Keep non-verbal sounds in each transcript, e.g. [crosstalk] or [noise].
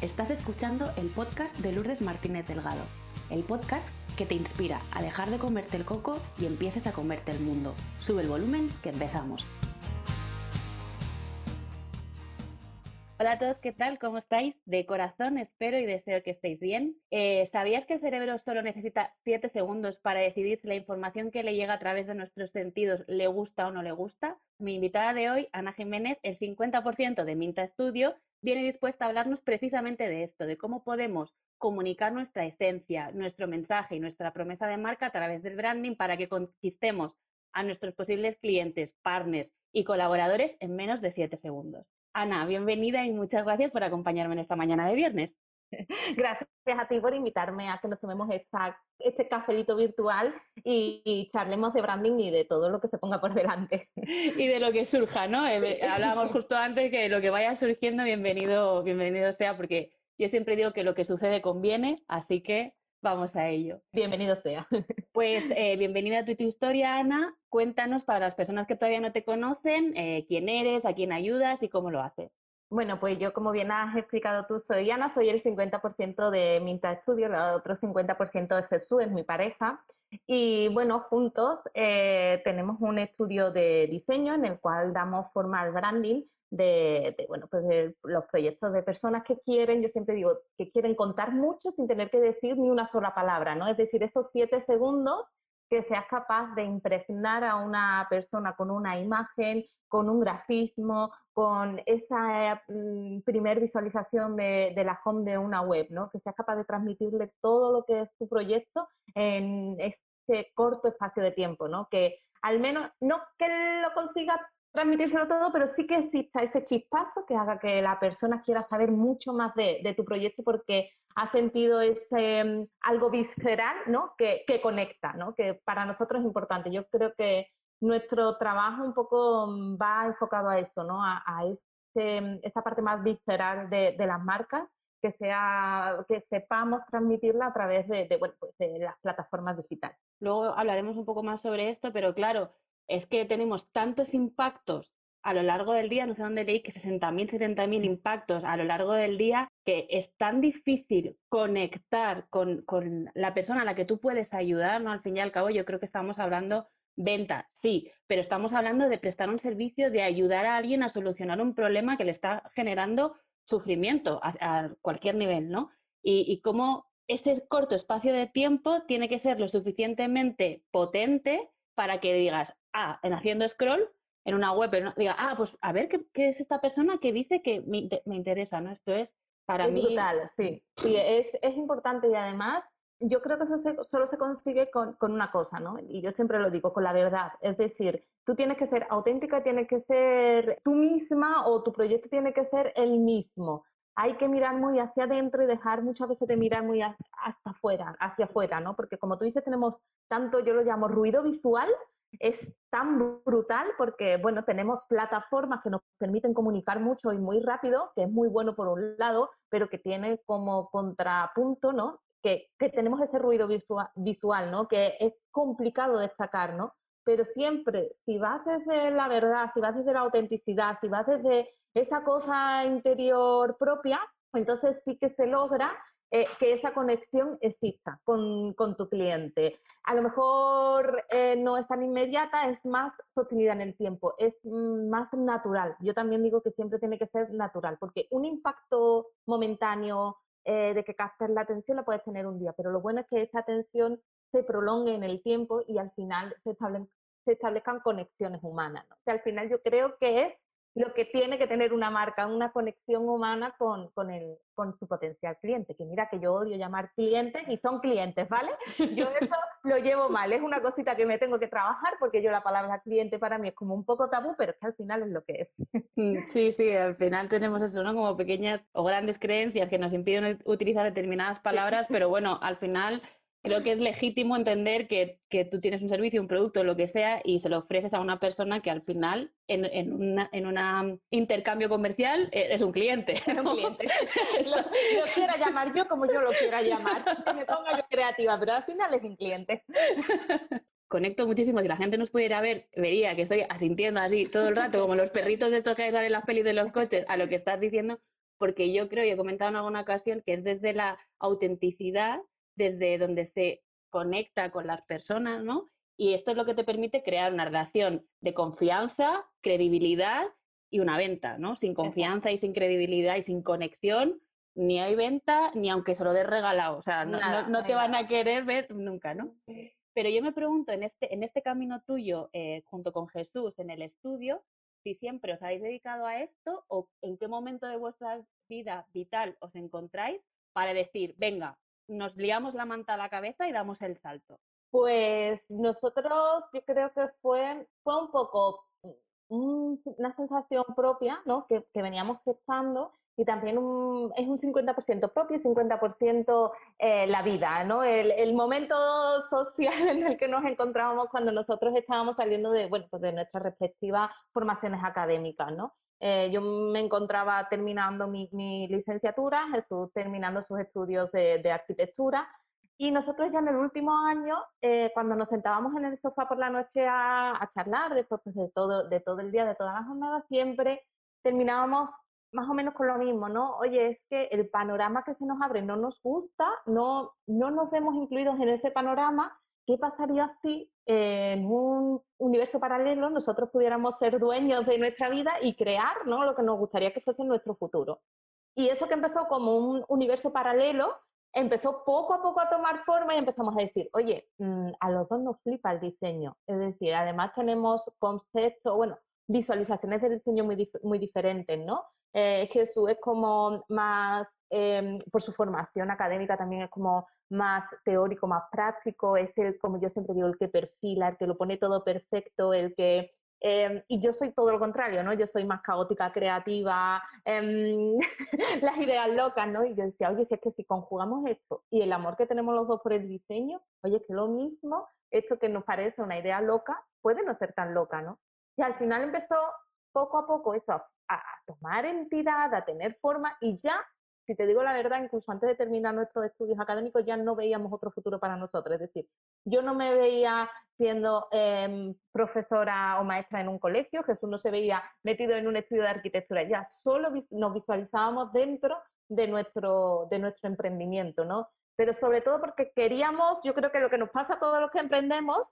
Estás escuchando el podcast de Lourdes Martínez Delgado, el podcast que te inspira a dejar de comerte el coco y empieces a comerte el mundo. Sube el volumen que empezamos. Hola a todos, ¿qué tal? ¿Cómo estáis? De corazón espero y deseo que estéis bien. Eh, ¿Sabías que el cerebro solo necesita 7 segundos para decidir si la información que le llega a través de nuestros sentidos le gusta o no le gusta? Mi invitada de hoy, Ana Jiménez, el 50% de Minta Studio, viene dispuesta a hablarnos precisamente de esto, de cómo podemos comunicar nuestra esencia, nuestro mensaje y nuestra promesa de marca a través del branding para que conquistemos a nuestros posibles clientes, partners y colaboradores en menos de 7 segundos. Ana, bienvenida y muchas gracias por acompañarme en esta mañana de viernes. [laughs] Gracias a ti por invitarme a que nos tomemos esta, este cafelito virtual y, charlemos de branding y de todo lo que se ponga por delante. [laughs] Y de lo que surja, ¿no? Hablábamos justo antes que lo que vaya surgiendo, bienvenido, bienvenido sea, porque yo siempre digo que lo que sucede conviene, así que vamos a ello. Bienvenido sea. [laughs] Pues eh, bienvenida a tu, historia, Ana. Cuéntanos para las personas que todavía no te conocen, eh, quién eres, a quién ayudas y cómo lo haces. Bueno, pues yo, como bien has explicado tú, soy Ana, soy el 50% de Minta Studio, el otro 50% de Jesús, es mi pareja. Y bueno, juntos eh, tenemos un estudio de diseño en el cual damos forma al branding de, bueno, pues de los proyectos de personas que quieren, yo siempre digo, que quieren contar mucho sin tener que decir ni una sola palabra, ¿no? Es decir, esos siete segundos que seas capaz de impregnar a una persona con una imagen, con un grafismo, con esa mm, primer visualización de, la home de una web, ¿no? Que seas capaz de transmitirle todo lo que es tu proyecto en este corto espacio de tiempo, ¿no? Que al menos, no que lo consiga transmitírselo todo, pero sí que exista ese chispazo que haga que la persona quiera saber mucho más de, tu proyecto porque ha sentido ese mm, algo visceral, ¿no? Que, conecta, ¿no? Que para nosotros es importante. Yo creo que nuestro trabajo un poco mm, va enfocado a eso, ¿no? A, mm, esa parte más visceral de, las marcas que sea que sepamos transmitirla a través de, pues de las plataformas digitales. Luego hablaremos un poco más sobre esto, pero claro, es que tenemos tantos impactos a lo largo del día, no sé dónde leí que 60.000, 70.000 impactos a lo largo del día, que es tan difícil conectar con, la persona a la que tú puedes ayudar, ¿no? Al fin y al cabo, yo creo que estamos hablando venta, sí, pero estamos hablando de prestar un servicio, de ayudar a alguien a solucionar un problema que le está generando sufrimiento a, cualquier nivel, ¿no? Y, y cómo ese corto espacio de tiempo tiene que ser lo suficientemente potente para que digas, ah, en haciendo scroll en una web, pero diga, ah, pues a ver ¿qué, es esta persona que dice que me, interesa, ¿no? Esto es para es mí. Brutal, sí. Sí, es, importante y además yo creo que eso solo se consigue con, una cosa, ¿no? Y yo siempre lo digo, con la verdad. Es decir, tú tienes que ser auténtica, tienes que ser tú misma o tu proyecto tiene que ser el mismo. Hay que mirar muy hacia adentro y dejar muchas veces de mirar muy hasta afuera, hacia afuera, ¿no? Porque como tú dices, tenemos tanto, yo lo llamo ruido visual, es tan brutal porque, bueno, tenemos plataformas que nos permiten comunicar mucho y muy rápido, que es muy bueno por un lado, pero que tiene como contrapunto, ¿no? Que, tenemos ese ruido visual, ¿no? Que es complicado destacar, ¿no? Pero siempre, si vas desde la verdad, si vas desde la autenticidad, si vas desde esa cosa interior propia, entonces sí que se logra eh, que esa conexión exista con, tu cliente. A lo mejor eh, no es tan inmediata, es más sostenida en el tiempo, es más natural. Yo también digo que siempre tiene que ser natural, porque un impacto momentáneo eh, de que captes la atención la puedes tener un día, pero lo bueno es que esa atención se prolongue en el tiempo y al final se, se establezcan conexiones humanas. Que al final yo creo que es lo que tiene que tener una marca, una conexión humana con, con, el, con su potencial cliente. Que mira que yo odio llamar clientes y son clientes, ¿vale? Yo [laughs] eso lo llevo mal, es una cosita que me tengo que trabajar porque yo la palabra cliente para mí es como un poco tabú, pero es que al final es lo que es. Mm, sí, sí, al final tenemos eso, ¿no? Como pequeñas o grandes creencias que nos impiden utilizar determinadas palabras, [laughs] pero bueno, al final creo que es legítimo entender que, que, tú tienes un servicio, un producto, lo que sea, y se lo ofreces a una persona que al final, en, en un en intercambio comercial, eh, es un cliente. Es un cliente. [laughs] lo, quiera llamar yo como yo lo quiera llamar, que me ponga yo creativa, pero al final es un cliente. Conecto muchísimo. Si la gente nos pudiera ver, vería que estoy asintiendo así todo el rato, como los perritos de estos que salen en las pelis de los coches, a lo que estás diciendo, porque yo creo, y he comentado en alguna ocasión, que es desde la autenticidad, desde donde se conecta con las personas, ¿no? Y esto es lo que te permite crear una relación de confianza, credibilidad y una venta, ¿no? Sin confianza y sin credibilidad y sin conexión, ni hay venta, ni aunque se lo des regalado. O sea, no, te van a querer ver nunca, ¿no? Pero yo me pregunto, en este, en este camino tuyo, eh, junto con Jesús, en el estudio, si siempre os habéis dedicado a esto o en qué momento de vuestra vida vital os encontráis para decir, venga, nos liamos la manta a la cabeza y damos el salto. Pues nosotros, yo creo que fue, fue un poco una sensación propia, ¿no? Que, que veníamos gestando y también es un 50% propio y 50% eh, la vida, ¿no? El, el, momento social [laughs] en el que nos encontrábamos cuando nosotros estábamos saliendo de, bueno, pues de nuestras respectivas formaciones académicas, ¿no? Eh, yo me encontraba terminando mi, mi, licenciatura, Jesús terminando sus estudios de, de, arquitectura, y nosotros ya en el último año, eh, cuando nos sentábamos en el sofá por la noche a, a charlar, después pues, de, todo, de todo el día, de toda la jornada, siempre terminábamos más o menos con lo mismo, ¿no? Oye, es que el panorama que se nos abre no nos gusta, no, no nos vemos incluidos en ese panorama. ¿Qué pasaría si en un universo paralelo nosotros pudiéramos ser dueños de nuestra vida y crear ¿no? lo que nos gustaría que fuese nuestro futuro? Y eso que empezó como un universo paralelo, empezó poco a poco a tomar forma y empezamos a decir, oye, mm, a los dos nos flipa el diseño. Es decir, además tenemos conceptos, bueno, visualizaciones de diseño muy, muy diferentes, ¿no? Eh, Jesús es como más, em, por su formación académica también es como más teórico, más práctico, es el, como yo siempre digo, el que perfila, el que lo pone todo perfecto, el que... Em, y yo soy todo lo contrario, ¿no? Yo soy más caótica, creativa, em, [laughs] las ideas locas, ¿no? Y yo decía, oye, si es que si conjugamos esto y el amor que tenemos los dos por el diseño, oye, es que lo mismo, esto que nos parece una idea loca, puede no ser tan loca, ¿no? Y al final empezó poco a poco eso a a, tomar entidad, a tener forma y ya, si te digo la verdad, incluso antes de terminar nuestros estudios académicos ya no veíamos otro futuro para nosotros. Es decir, yo no me veía siendo em, profesora o maestra en un colegio, Jesús no se veía metido en un estudio de arquitectura, ya solo nos visualizábamos dentro de nuestro, emprendimiento, ¿no? Pero sobre todo porque queríamos, yo creo que lo que nos pasa a todos los que emprendemos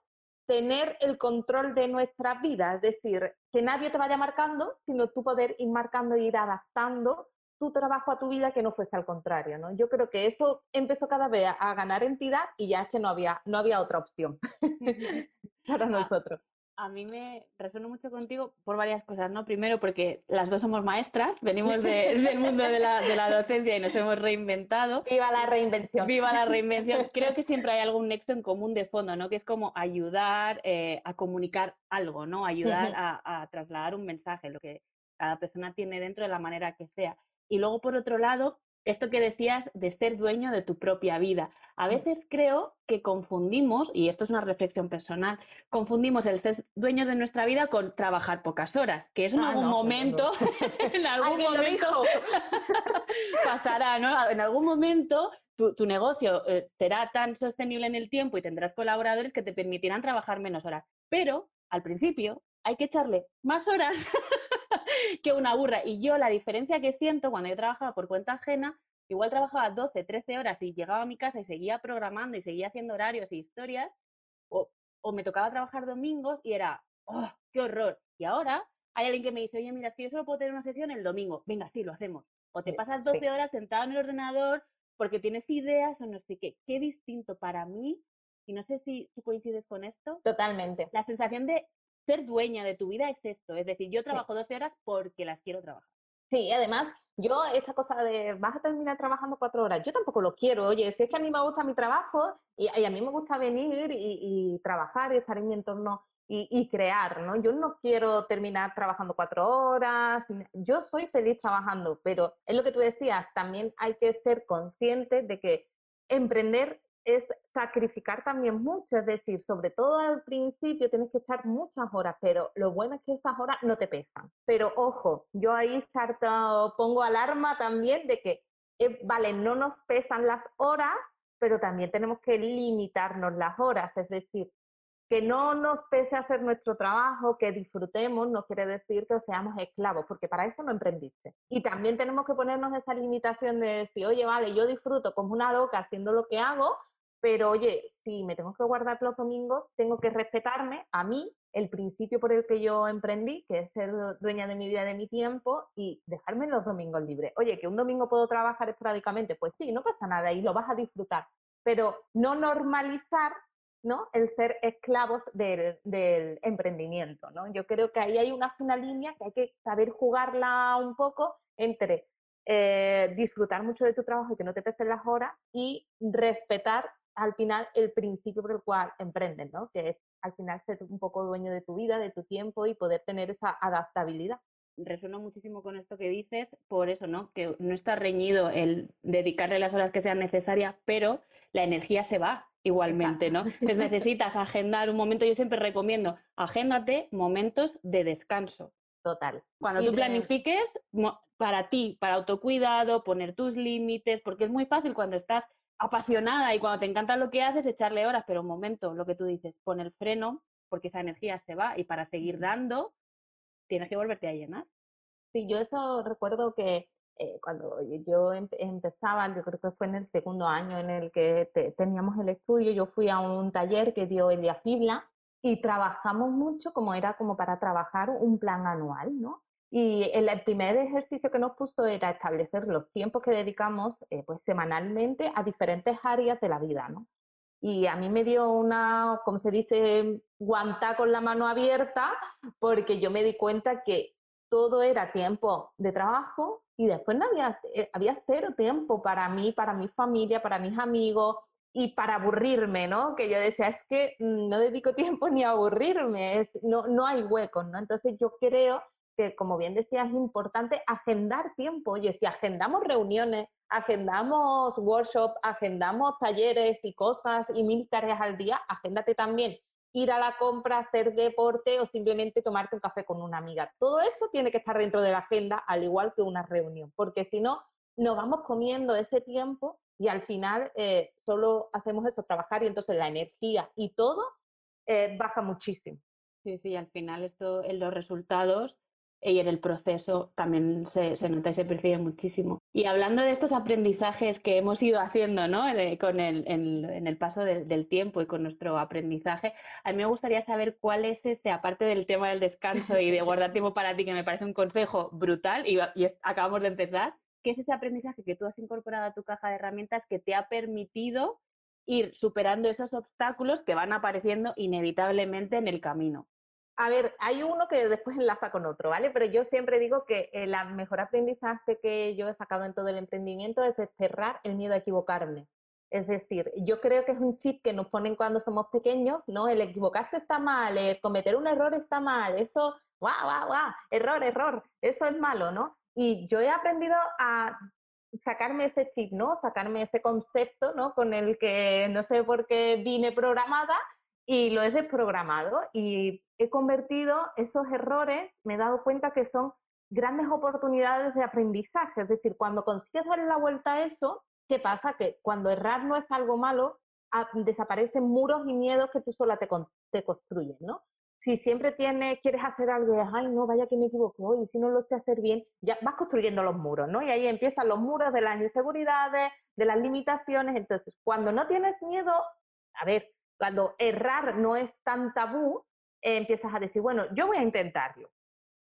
tener el control de nuestra vida, es decir, que nadie te vaya marcando, sino tú poder ir marcando e ir adaptando tu trabajo a tu vida que no fuese al contrario, ¿no? Yo creo que eso empezó cada vez a ganar entidad y ya es que no había, no había otra opción [laughs] para ah, nosotros a mí me resueno mucho contigo por varias cosas, ¿no? Primero porque las dos somos maestras, venimos [laughs] del mundo de la, de la, docencia y nos hemos reinventado. ¡Viva la reinvención! ¡Viva la reinvención! [laughs] Creo que siempre hay algún nexo en común de fondo, ¿no? Que es como ayudar eh, a comunicar algo, ¿no? Ayudar a, a trasladar un mensaje, lo que cada persona tiene dentro de la manera que sea. Y luego, por otro lado, esto que decías de ser dueño de tu propia vida. A mm. veces creo que confundimos, y esto es una reflexión personal, confundimos el ser dueños de nuestra vida con trabajar pocas horas, que eso en ah, algún momento, [laughs] [laughs] en algún momento pasará, ¿no? En algún momento tu, negocio eh, será tan sostenible en el tiempo y tendrás colaboradores que te permitirán trabajar menos horas. Pero al principio hay que echarle más horas [laughs] [laughs] que una burra. Y yo la diferencia que siento cuando yo trabajaba por cuenta ajena, igual trabajaba 12, 13 horas y llegaba a mi casa y seguía programando y seguía haciendo horarios y historias, o, me tocaba trabajar domingos y era, ¡oh, qué horror! Y ahora hay alguien que me dice, oye, mira, es que yo solo puedo tener una sesión el domingo. Venga, sí, lo hacemos. O te pasas 12 horas sentado en el ordenador porque tienes ideas o no sé qué. Qué distinto para mí, y no sé si tú coincides con esto. Totalmente. La sensación de ser dueña de tu vida es esto, es decir, yo trabajo 12 horas porque las quiero trabajar. Sí, además, yo esta cosa de vas a terminar trabajando cuatro horas, yo tampoco lo quiero. Oye, si es que a mí me gusta mi trabajo y, a mí me gusta venir y, trabajar y estar en mi entorno y, crear, ¿no? Yo no quiero terminar trabajando cuatro horas, yo soy feliz trabajando, pero es lo que tú decías, también hay que ser consciente de que emprender es sacrificar también mucho, es decir, sobre todo al principio tienes que echar muchas horas, pero lo bueno es que esas horas no te pesan. Pero ojo, yo ahí pongo alarma también de que, eh, vale, no nos pesan las horas, pero también tenemos que limitarnos las horas, es decir, que no nos pese hacer nuestro trabajo, que disfrutemos, no quiere decir que seamos esclavos, porque para eso no emprendiste. Y también tenemos que ponernos esa limitación de decir, oye, vale, yo disfruto como una loca haciendo lo que hago, pero oye, si me tengo que guardar los domingos, tengo que respetarme a mí el principio por el que yo emprendí, que es ser dueña de mi vida, de mi tiempo y dejarme los domingos libres. Oye, que un domingo puedo trabajar esporádicamente, pues sí, no pasa nada y lo vas a disfrutar, pero no normalizar ¿no? el ser esclavos del, emprendimiento. ¿no? Yo creo que ahí hay una fina línea que hay que saber jugarla un poco entre eh, disfrutar mucho de tu trabajo y que no te pesen las horas y respetar al final el principio por el cual emprendes, ¿no? que es al final ser un poco dueño de tu vida, de tu tiempo y poder tener esa adaptabilidad resueno muchísimo con esto que dices, por eso, ¿no? Que no está reñido el dedicarle las horas que sean necesarias, pero la energía se va igualmente, ¿no? Entonces necesitas agendar un momento, yo siempre recomiendo, agéndate momentos de descanso. Total. Cuando tú planifiques para ti, para autocuidado, poner tus límites, porque es muy fácil cuando estás apasionada y cuando te encanta lo que haces, echarle horas, pero un momento, lo que tú dices, pon el freno, porque esa energía se va y para seguir dando, tienes que volverte a llenar. Sí, yo eso recuerdo que eh, cuando yo empezaba, yo creo que fue en el segundo año en el que teníamos el estudio, yo fui a un taller que dio Elia Fibla y trabajamos mucho como era como para trabajar un plan anual, ¿no? Y el, primer ejercicio que nos puso era establecer los tiempos que dedicamos eh, pues semanalmente a diferentes áreas de la vida, ¿no? Y a mí me dio una, como se dice, guantá con la mano abierta, porque yo me di cuenta que todo era tiempo de trabajo y después no había, eh, había cero tiempo para mí, para mi familia, para mis amigos y para aburrirme, ¿no? Que yo decía, es que mm, no dedico [laughs] tiempo ni a aburrirme, es, no, no hay huecos, ¿no? Entonces yo creo que, como bien decía, es importante agendar tiempo. Oye, si agendamos reuniones, agendamos workshops, agendamos talleres y cosas y mil tareas al día, agéndate también ir a la compra, hacer deporte o simplemente tomarte un café con una amiga. Todo eso tiene que estar dentro de la agenda, al igual que una reunión, porque si no, nos vamos comiendo ese tiempo y al final eh, solo hacemos eso, trabajar y entonces la energía y todo eh, baja muchísimo. Sí, sí, al final esto en los resultados y en el proceso también se, nota y se percibe muchísimo. Y hablando de estos aprendizajes que hemos ido haciendo ¿no? con el, en, el paso del tiempo y con nuestro aprendizaje, a mí me gustaría saber cuál es ese, aparte del tema del descanso y de guardar tiempo para ti, que me parece un consejo brutal y acabamos de empezar, ¿qué es ese aprendizaje que tú has incorporado a tu caja de herramientas que te ha permitido ir superando esos obstáculos que van apareciendo inevitablemente en el camino? A ver, hay uno que después enlaza con otro, ¿vale? Pero yo siempre digo que el mejor aprendizaje que yo he sacado en todo el emprendimiento es desterrar el miedo a equivocarme. Es decir, yo creo que es un chip que nos ponen cuando somos pequeños, ¿no? El equivocarse está mal, el cometer un error está mal, eso, guau, guau, guau, error, error, eso es malo, ¿no? Y yo he aprendido a sacarme ese chip, ¿no? Sacarme ese concepto, ¿no? Con el que no sé por qué vine programada y lo he desprogramado y he convertido esos errores, me he dado cuenta que son grandes oportunidades de aprendizaje. Es decir, cuando consigues darle la vuelta a eso, ¿qué pasa? Que cuando errar no es algo malo, ah, desaparecen muros y miedos que tú sola te, te construyes, ¿no? Si siempre tienes, quieres hacer algo y ay, no, vaya que me equivoco, y si no lo sé hacer bien, ya vas construyendo los muros, ¿no? Y ahí empiezan los muros de las inseguridades, de las limitaciones. Entonces, cuando no tienes miedo, a ver, cuando errar no es tan tabú, eh, empiezas a decir, bueno, yo voy a intentarlo.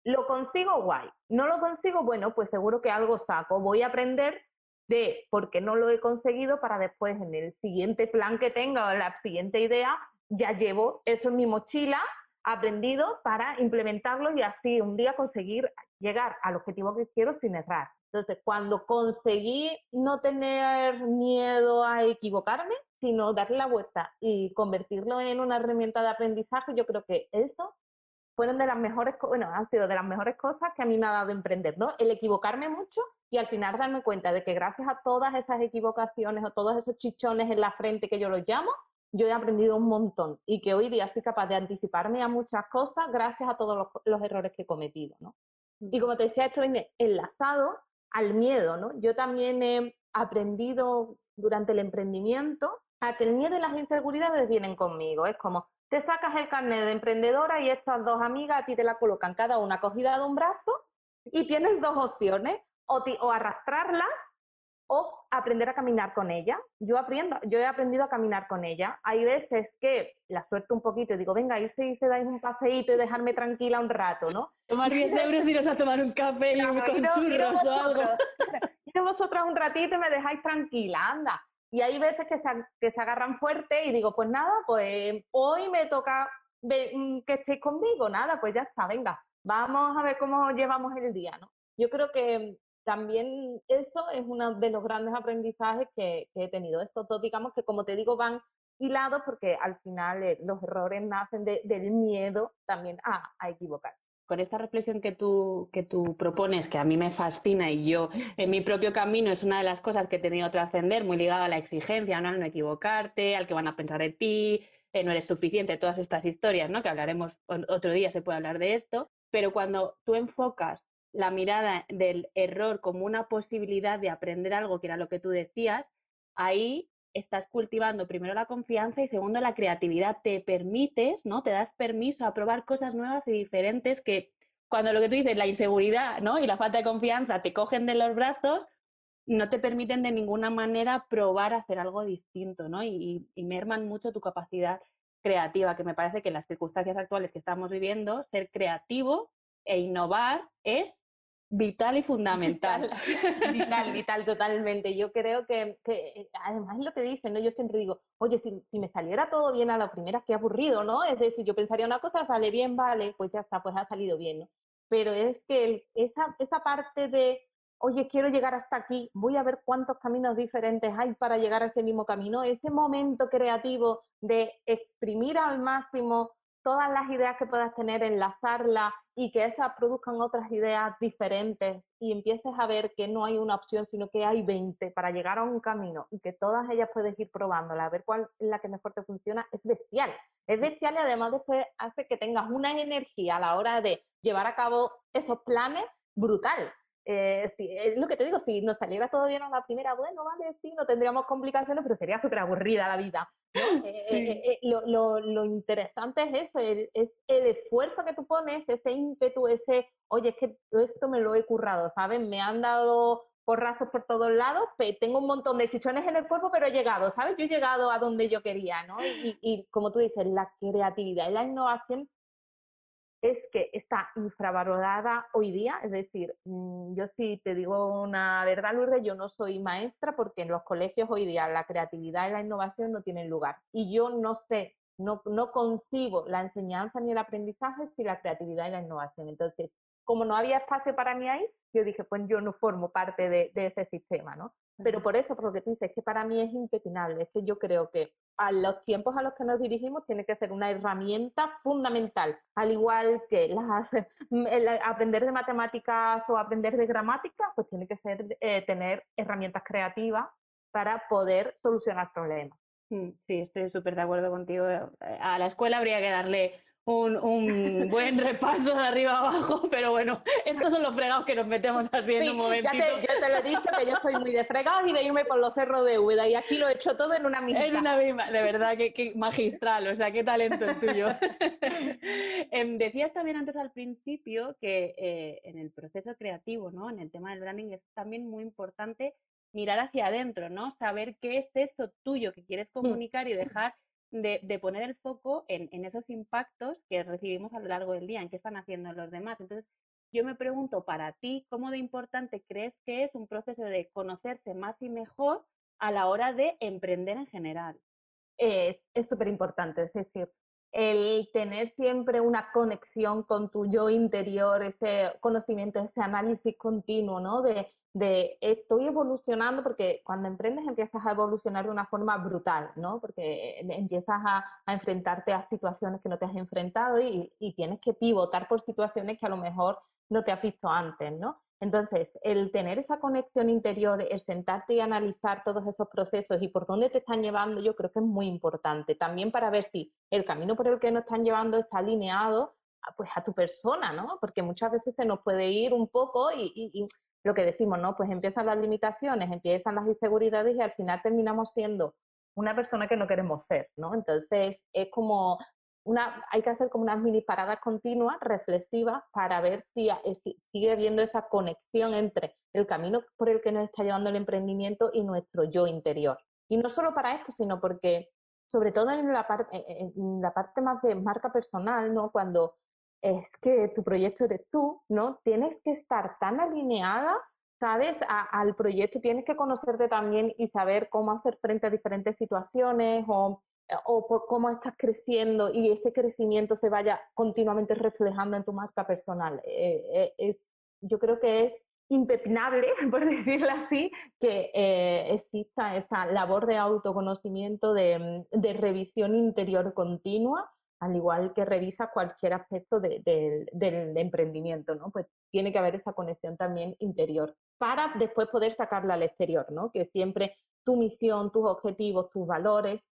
Lo consigo, guay. No lo consigo, bueno, pues seguro que algo saco. Voy a aprender de por qué no lo he conseguido para después en el siguiente plan que tenga o la siguiente idea, ya llevo eso en mi mochila aprendido para implementarlo y así un día conseguir llegar al objetivo que quiero sin errar. Entonces, cuando conseguí no tener miedo a equivocarme, sino darle la vuelta y convertirlo en una herramienta de aprendizaje, yo creo que eso fueron de las mejores, bueno, han sido de las mejores cosas que a mí me ha dado emprender, ¿no? El equivocarme mucho y al final darme cuenta de que gracias a todas esas equivocaciones o todos esos chichones en la frente que yo los llamo, yo he aprendido un montón y que hoy día soy capaz de anticiparme a muchas cosas gracias a todos los, los errores que he cometido, ¿no? Y como te decía, esto viene enlazado al miedo, ¿no? Yo también he aprendido durante el emprendimiento a que el miedo y las inseguridades vienen conmigo. Es como, te sacas el carnet de emprendedora y estas dos amigas a ti te la colocan cada una cogida de un brazo y tienes dos opciones, o, o arrastrarlas o aprender a caminar con ella. Yo aprendo, yo he aprendido a caminar con ella. Hay veces que la suelto un poquito y digo, venga, y se dais un paseíto y dejarme tranquila un rato, ¿no? [laughs] Tomar 10 euros y iros a tomar un café y con churros o algo. [laughs] Y vosotras un ratito y me dejáis tranquila, anda. Y hay veces que se, que se agarran fuerte y digo, pues nada, pues hoy me toca mm, que estéis conmigo, nada, pues ya está, venga, vamos a ver cómo llevamos el día, ¿no? Yo creo que también eso es uno de los grandes aprendizajes que, he tenido. Esos dos, digamos, que como te digo, van hilados porque al final eh, los errores nacen del miedo también a, a equivocarse con esta reflexión que tú, que tú propones, que a mí me fascina y yo en mi propio camino es una de las cosas que he tenido que trascender, muy ligada a la exigencia, ¿no? al no equivocarte, al que van a pensar de ti, eh, no eres suficiente, todas estas historias, ¿no? que hablaremos otro día, se puede hablar de esto, pero cuando tú enfocas la mirada del error como una posibilidad de aprender algo, que era lo que tú decías, ahí estás cultivando primero la confianza y segundo la creatividad. Te permites, ¿no? Te das permiso a probar cosas nuevas y diferentes que cuando lo que tú dices, la inseguridad, ¿no? Y la falta de confianza te cogen de los brazos, no te permiten de ninguna manera probar a hacer algo distinto, ¿no? Y, y merman mucho tu capacidad creativa, que me parece que en las circunstancias actuales que estamos viviendo, ser creativo e innovar es Vital y fundamental. Vital, vital, totalmente. Yo creo que, que, además es lo que dicen, ¿no? Yo siempre digo, oye, si, si, me saliera todo bien a la primera, qué aburrido, ¿no? Es decir, yo pensaría una cosa, sale bien, vale, pues ya está, pues ha salido bien, ¿no? Pero es que esa, esa parte de, oye, quiero llegar hasta aquí, voy a ver cuántos caminos diferentes hay para llegar a ese mismo camino, ese momento creativo de exprimir al máximo todas las ideas que puedas tener, enlazarlas y que esas produzcan otras ideas diferentes y empieces a ver que no hay una opción, sino que hay 20 para llegar a un camino y que todas ellas puedes ir probándola, a ver cuál es la que mejor te funciona, es bestial. Es bestial y además después hace que tengas una energía a la hora de llevar a cabo esos planes brutal. Eh, es lo que te digo, si nos saliera todo bien a la primera, bueno, vale, sí, no tendríamos complicaciones, pero sería súper aburrida la vida. Eh, eh, lo, lo, interesante es eso, es el esfuerzo que tú pones, ese ímpetu, ese, oye, es que esto me lo he currado, ¿sabes? Me han dado porrazos por todos lados, tengo un montón de chichones en el cuerpo, pero he llegado, ¿sabes? Yo he llegado a donde yo quería, ¿no? Y, y como tú dices, la creatividad y la innovación es que está infravalorada hoy día. Es decir, mm, yo sí te digo una verdad, Lourdes, yo no soy maestra porque en los colegios hoy día la creatividad y la innovación no tienen lugar. Y yo no sé, no, no concibo la enseñanza ni el aprendizaje sin la creatividad y la innovación. Entonces, como no había espacio para mí ahí, yo dije, pues yo no formo parte de ese sistema, ¿no? Pero por eso, por lo que tú dices, es que para mí es impepinable, es que yo creo que a los tiempos a los que nos dirigimos tiene que ser una herramienta fundamental, al igual que las, [laughs] aprender de matemáticas o aprender de gramática, pues tiene que ser eh, tener herramientas creativas para poder solucionar problemas. Mm, sí, estoy súper de acuerdo contigo. A la escuela habría que darle un, buen repaso de arriba abajo, [laughs] pero bueno, estos son los fregados que nos metemos así en un momentito. Ya te, te, lo he dicho que yo soy muy de fregados y de irme por los cerros de Úbeda y aquí lo he hecho todo en una [laughs] misma. En una misma, de verdad, que, magistral, o sea, qué talento el tuyo. [laughs] Em, decías también antes al principio que eh, en el proceso creativo, ¿no? En el tema del branding es también muy importante mirar hacia adentro, ¿no? Saber qué es eso tuyo que quieres mm. comunicar y dejar de, poner el foco en, esos impactos que recibimos a lo largo del día, en qué están haciendo los demás. Entonces, yo me pregunto para ti, ¿cómo de importante crees que es un proceso de conocerse más y mejor a la hora de emprender en general? Es súper importante, es decir, el tener siempre una conexión con tu yo interior, ese conocimiento, ese análisis continuo, ¿no? De de estoy evolucionando, porque cuando emprendes empiezas a evolucionar de una forma brutal, ¿no? Porque empiezas a, enfrentarte a situaciones que no te has enfrentado y, tienes que pivotar por situaciones que a lo mejor no te has visto antes, ¿no? Entonces, el tener esa conexión interior, el sentarte y analizar todos esos procesos y por dónde te están llevando, yo creo que es muy importante. También para ver si el camino por el que nos están llevando está alineado pues a tu persona, ¿no? Porque muchas veces se nos puede ir un poco y lo que decimos, ¿no? Pues empiezan las limitaciones, empiezan las inseguridades y al final terminamos siendo una persona que no queremos ser, ¿no? Entonces es como una, hay que hacer como unas mini paradas continuas, reflexivas, para ver si, eh, si, sigue habiendo esa conexión entre el camino por el que nos está llevando el emprendimiento y nuestro yo interior. Y no solo para esto, sino porque, sobre todo en la, en la parte más de marca personal, ¿no? Cuando es que tu proyecto eres tú, ¿no? Tienes que estar tan alineada, ¿sabes? al proyecto, tienes que conocerte también y saber cómo hacer frente a diferentes situaciones o, o por cómo estás creciendo y ese crecimiento se vaya continuamente reflejando en tu marca personal. Eh, eh, es, yo creo que es impepinable, [laughs] por decirlo así, que eh, exista esa labor de autoconocimiento, de, de revisión interior continua al igual que revisa cualquier aspecto del emprendimiento, ¿no? Pues tiene que haber esa conexión también interior para después poder sacarla al exterior, ¿no? Que siempre tu misión, tus objetivos, tus valores,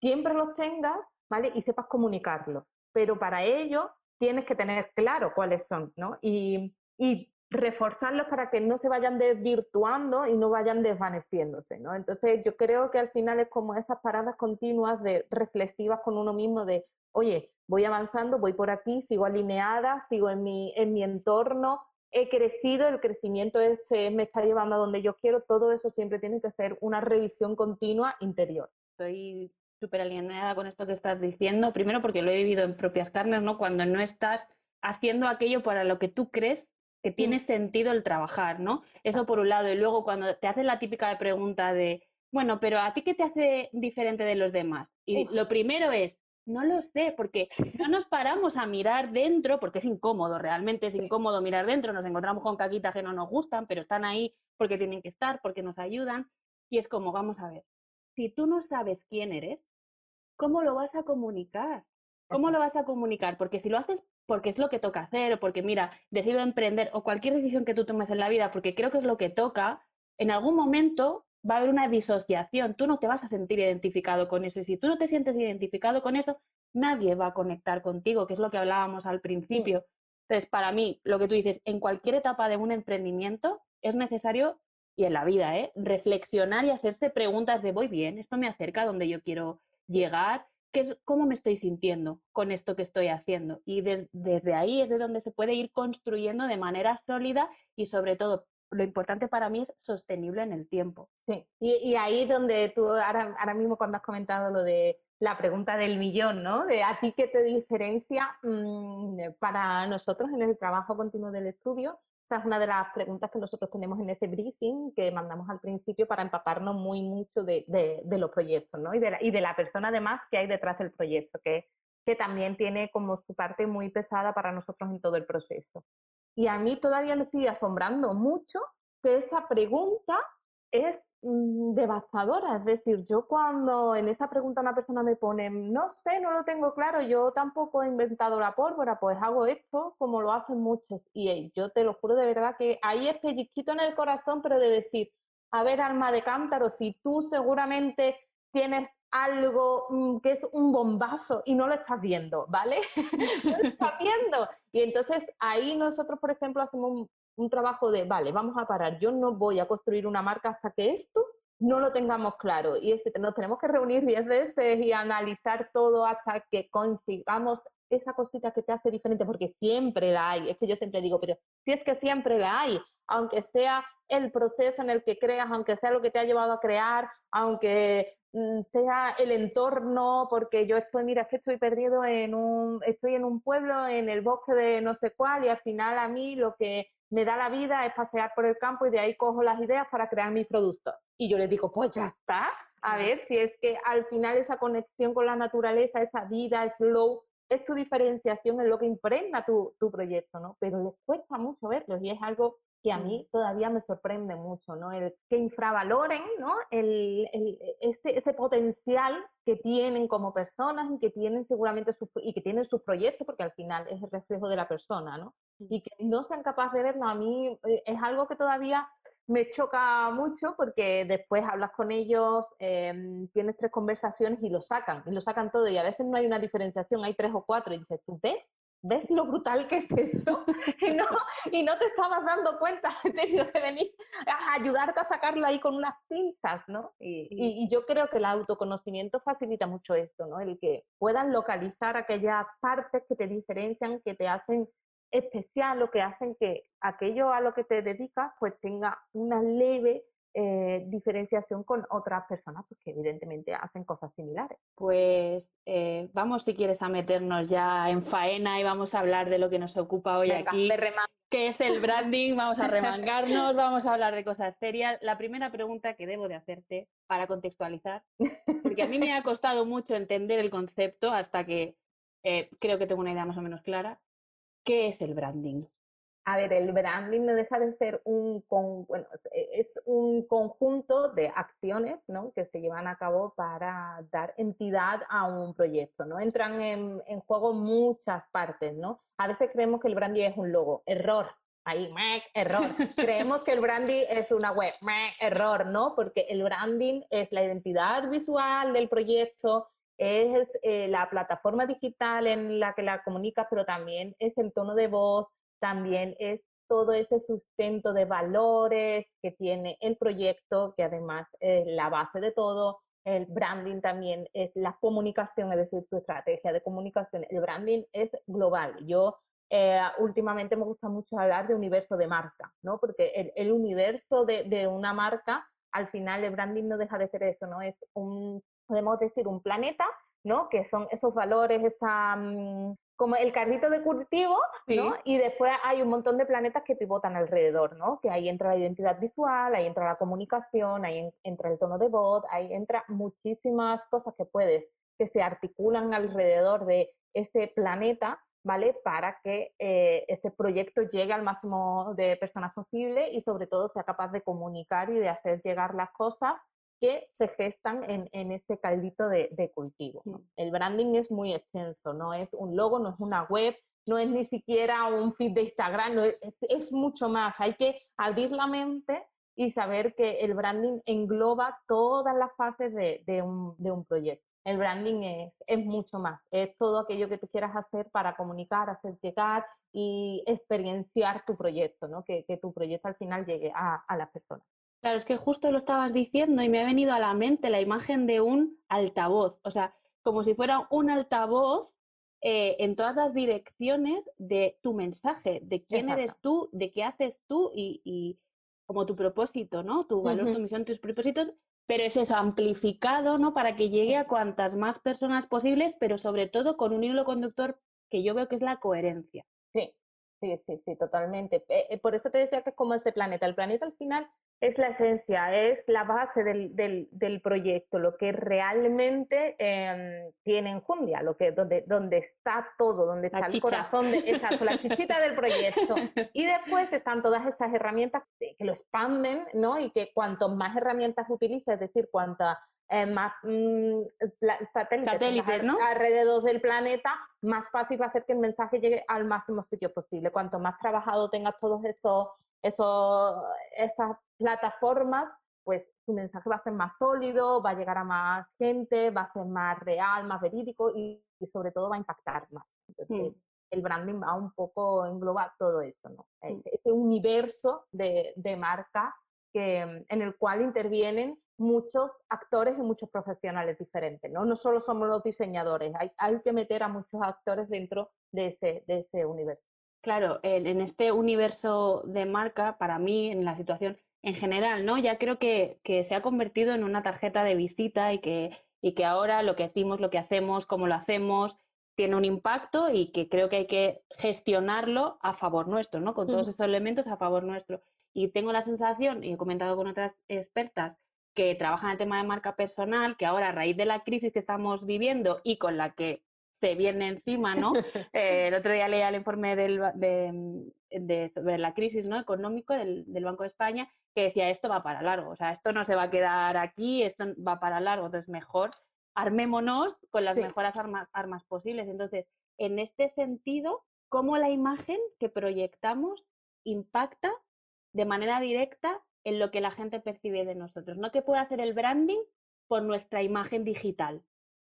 siempre los tengas, ¿vale? Y sepas comunicarlos. Pero para ello tienes que tener claro cuáles son, ¿no? Y, y reforzarlos para que no se vayan desvirtuando y no vayan desvaneciéndose, ¿no? Entonces yo creo que al final es como esas paradas continuas de reflexivas con uno mismo de oye, voy avanzando, voy por aquí, sigo alineada, sigo en mi, en mi entorno, he crecido, el crecimiento este me está llevando a donde yo quiero, todo eso siempre tiene que ser una revisión continua interior. Estoy súper alineada con esto que estás diciendo, primero porque lo he vivido en propias carnes, ¿no? Cuando no estás haciendo aquello para lo que tú crees que mm. tiene sentido el trabajar, ¿no? Eso por un lado. Y luego cuando te hacen la típica pregunta de, bueno, pero ¿a ti qué te hace diferente de los demás? Y lo primero es, no lo sé, porque no nos paramos a mirar dentro, porque es incómodo, realmente es incómodo mirar dentro, nos encontramos con caquitas que no nos gustan, pero están ahí porque tienen que estar, porque nos ayudan, y es como, vamos a ver, si tú no sabes quién eres, ¿cómo lo vas a comunicar? ¿Cómo lo vas a comunicar? Porque si lo haces porque es lo que toca hacer, o porque, mira, decido emprender, o cualquier decisión que tú tomes en la vida, porque creo que es lo que toca, en algún momento va a haber una disociación, tú no te vas a sentir identificado con eso y si tú no te sientes identificado con eso, nadie va a conectar contigo, que es lo que hablábamos al principio. Entonces, para mí, lo que tú dices, en cualquier etapa de un emprendimiento es necesario, y en la vida, ¿eh? reflexionar y hacerse preguntas de voy bien, esto me acerca a donde yo quiero llegar, ¿qué, ¿cómo me estoy sintiendo con esto que estoy haciendo? Y desde ahí es de donde se puede ir construyendo de manera sólida y sobre todo lo importante para mí es sostenible en el tiempo. Sí, y, y ahí donde tú ahora, ahora, mismo cuando has comentado lo de la pregunta del millón, ¿no? De a ti qué te diferencia mm, para nosotros en el trabajo continuo del estudio. Esa es una de las preguntas que nosotros tenemos en ese briefing que mandamos al principio para empaparnos muy mucho de, de, los proyectos, ¿no? Y de, la, y de la persona además que hay detrás del proyecto, que, que también tiene como su parte muy pesada para nosotros en todo el proceso. Y a mí todavía me sigue asombrando mucho que esa pregunta es mm, devastadora. Es decir, yo cuando en esa pregunta una persona me pone, no sé, no lo tengo claro, yo tampoco he inventado la pólvora, pues hago esto como lo hacen muchos. Y yo te lo juro de verdad que ahí es pellizquito en el corazón, pero de decir, a ver, alma de cántaro, si tú seguramente tienes algo mm, que es un bombazo y no lo estás viendo, ¿vale? [laughs] no lo estás viendo. Y entonces ahí nosotros, por ejemplo, hacemos un, trabajo de, vale, vamos a parar, yo no voy a construir una marca hasta que esto no lo tengamos claro. Y ese, nos tenemos que reunir diez veces y analizar todo hasta que consigamos esa cosita que te hace diferente, porque siempre la hay. Es que yo siempre digo, pero si es que siempre la hay, aunque sea el proceso en el que creas, aunque sea lo que te ha llevado a crear, aunque Mm, sea el entorno, porque yo estoy, mira, es que estoy perdido en un, estoy en un pueblo, en el bosque de no sé cuál, y al final a mí lo que me da la vida es pasear por el campo y de ahí cojo las ideas para crear mis productos. Y yo les digo, pues ya está, a ver si es que al final esa conexión con la naturaleza, esa vida slow, es tu diferenciación, es lo que impregna tu, tu proyecto, ¿no? Pero les cuesta mucho verlo y es algo que a mí todavía me sorprende mucho, ¿no? El que infravaloren, ¿no? El, el, este, ese potencial que tienen como personas y que tienen seguramente sus, y que tienen sus proyectos, porque al final es el reflejo de la persona, ¿no? Y que no sean capaces de verlo, a mí eh, es algo que todavía me choca mucho porque después hablas con ellos, em, tienes tres conversaciones y lo sacan, y lo sacan todo, y a veces no hay una diferenciación, hay tres o cuatro, y dices, ¿tú ves? ¿ves lo brutal que es esto? [laughs] y, no, y no te estabas dando cuenta, [laughs] he tenido que venir a ayudarte a sacarlo ahí con unas pinzas, ¿no? Y, y, yo creo que el autoconocimiento facilita mucho esto, ¿no? El que puedas localizar aquellas partes que te diferencian, que te hacen especial o que hacen que aquello a lo que te dedicas pues tenga una leve eh, diferenciación con otras personas, porque evidentemente hacen cosas similares. Pues eh, vamos, si quieres, a meternos ya en faena y vamos a hablar de lo que nos ocupa hoy aquí, que es el branding. Vamos a remangarnos, [laughs] vamos a hablar de cosas serias. La primera pregunta que debo de hacerte para contextualizar, porque a mí me ha costado mucho entender el concepto hasta que eh, creo que tengo una idea más o menos clara. ¿Qué es el branding? A ver, el branding no deja de ser un, bueno, es un conjunto de acciones ¿no? que se llevan a cabo para dar entidad a un proyecto. ¿no? Entran en, juego muchas partes. ¿no? A veces creemos que el branding es un logo. Error. Ahí, error. Creemos que el branding es una web. error, ¿no? Porque el branding es la identidad visual del proyecto, es eh, la plataforma digital en la que la comunicas, pero también es el tono de voz, también es todo ese sustento de valores que tiene el proyecto, que además es la base de todo. El branding también es la comunicación, es decir, tu estrategia de comunicación. El branding es global. Yo eh, últimamente me gusta mucho hablar de universo de marca, ¿no? Porque el, universo de, de, una marca, al final el branding no deja de ser eso, ¿no? Es un, podemos decir, un planeta, ¿no? Que son esos valores, esa, mm, como el carrito de cultivo, ¿no? Y después hay un montón de planetas que pivotan alrededor, ¿no? Que ahí entra la identidad visual, ahí entra la comunicación, ahí entra el tono de voz, ahí entra muchísimas cosas que puedes, que se articulan alrededor de ese planeta, ¿vale? Para que eh, ese proyecto llegue al máximo de personas posible y sobre todo sea capaz de comunicar y de hacer llegar las cosas que se gestan en, en ese caldito de, cultivo. El branding es muy extenso, no es un logo, no es una web, no es ni siquiera un feed de Instagram, es, mucho más. Hay que abrir la mente y saber que el branding engloba todas las fases de, de, un, de un, proyecto. El branding es, es, mucho más, es todo aquello que tú quieras hacer para comunicar, hacer llegar y experienciar tu proyecto, ¿no? que, que tu proyecto al final llegue a, a las personas. Claro, es que justo lo estabas diciendo y me ha venido a la mente la imagen de un altavoz, o sea, como si fuera un altavoz eh, en todas las direcciones de tu mensaje, de quién eres tú, de qué haces tú y, como tu propósito, ¿no? Tu valor, tu misión, tus propósitos, pero es eso, amplificado, ¿no? Para que llegue a cuantas más personas posibles, pero sobre todo con un hilo conductor que yo veo que es la coherencia. Sí, sí, sí, sí, totalmente. Eh, eh, por eso te decía que es como ese planeta. El planeta al final es la esencia, es la base del, del, proyecto, lo que realmente eh, tiene enjundia, lo que, donde, donde está todo, donde está el corazón, de, exacto, la chichita del proyecto. [laughs] Y después están todas esas herramientas que, lo expanden, ¿no? Y que cuanto más herramientas utilices, es decir, cuantas eh, más mm, satélites, alrededor del planeta, más fácil va a ser que el mensaje llegue al máximo sitio posible. Cuanto más trabajado tengas todos esos eso, esas plataformas, pues tu mensaje va a ser más sólido, va a llegar a más gente, va a ser más real, más verídico y, sobre todo va a impactar más. Entonces, el branding va un poco engloba todo eso, ¿no? Ese, universo de, de marca que, en el cual intervienen muchos actores y muchos profesionales diferentes, ¿no? No solo somos los diseñadores, hay, hay que meter a muchos actores dentro de ese, de ese universo. Claro, en este universo de marca, para mí, en la situación en general, ¿no? Ya creo que, se ha convertido en una tarjeta de visita y que, y que ahora lo que decimos, lo que hacemos, cómo lo hacemos, tiene un impacto y que creo que hay que gestionarlo a favor nuestro, ¿no? Con todos esos elementos a favor nuestro. Y tengo la sensación, y he comentado con otras expertas que trabajan el tema de marca personal, que ahora a raíz de la crisis que estamos viviendo y con la que se viene encima, ¿no? [laughs] Eh, el otro día leía el informe del, de, sobre la crisis ¿no? económico del, Banco de España que decía esto va para largo, o sea, esto no se va a quedar aquí, esto va para largo, entonces mejor armémonos con las mejores armas, armas posibles. Entonces, en este sentido, ¿cómo la imagen que proyectamos impacta de manera directa en lo que la gente percibe de nosotros? ¿No? ¿Qué puede hacer el branding por nuestra imagen digital?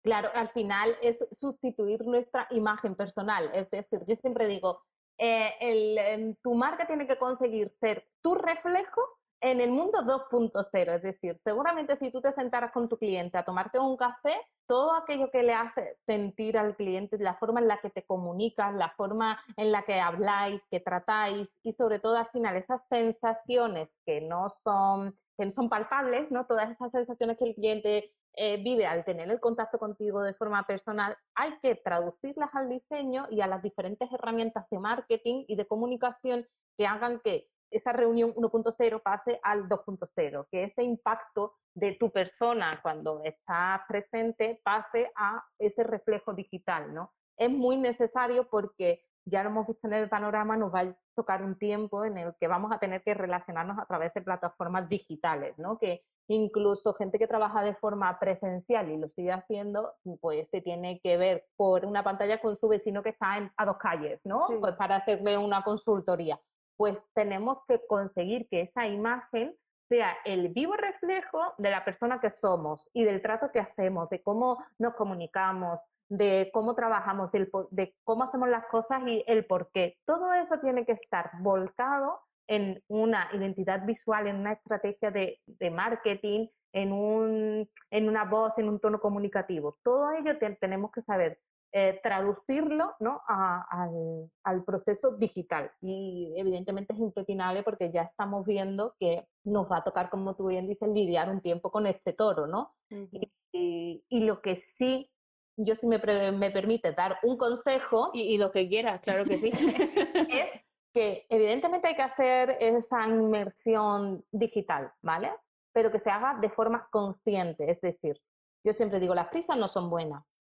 Claro, al final es sustituir nuestra imagen personal. Es decir, yo siempre digo, eh, tu marca tiene que conseguir ser tu reflejo en el mundo 2.0, es decir, seguramente si tú te sentaras con tu cliente a tomarte un café, todo aquello que le hace sentir al cliente, la forma en la que te comunicas, la forma en la que habláis, que tratáis y sobre todo al final esas sensaciones que no son, que son palpables, ¿no? Todas esas sensaciones que el cliente eh, vive al tener el contacto contigo de forma personal, hay que traducirlas al diseño y a las diferentes herramientas de marketing y de comunicación que hagan que esa reunión 1.0 pase al 2.0, que ese impacto de tu persona cuando está presente pase a ese reflejo digital, ¿no? Es muy necesario porque ya lo hemos visto en el panorama, nos va a tocar un tiempo en el que vamos a tener que relacionarnos a través de plataformas digitales, ¿no? Que incluso gente que trabaja de forma presencial y lo sigue haciendo, pues se tiene que ver por una pantalla con su vecino que está a dos calles, ¿no? Pues para hacerle una consultoría pues tenemos que conseguir que esa imagen sea el vivo reflejo de la persona que somos y del trato que hacemos, de cómo nos comunicamos, de cómo trabajamos, de cómo hacemos las cosas y el por qué. Todo eso tiene que estar volcado en una identidad visual, en una estrategia de, marketing, en, un, en una voz, en un tono comunicativo. Todo ello tenemos que saber eh, traducirlo ¿no? al, proceso digital. Y evidentemente es impepinable porque ya estamos viendo que nos va a tocar, como tú bien dices, lidiar un tiempo con este toro, ¿no? y, lo que sí, yo sí me, me permite dar un consejo. Y, y lo que quieras, claro que sí. [laughs] es que evidentemente hay que hacer esa inmersión digital, ¿vale? Pero que se haga de forma consciente, es decir, yo siempre digo, las prisas no son buenas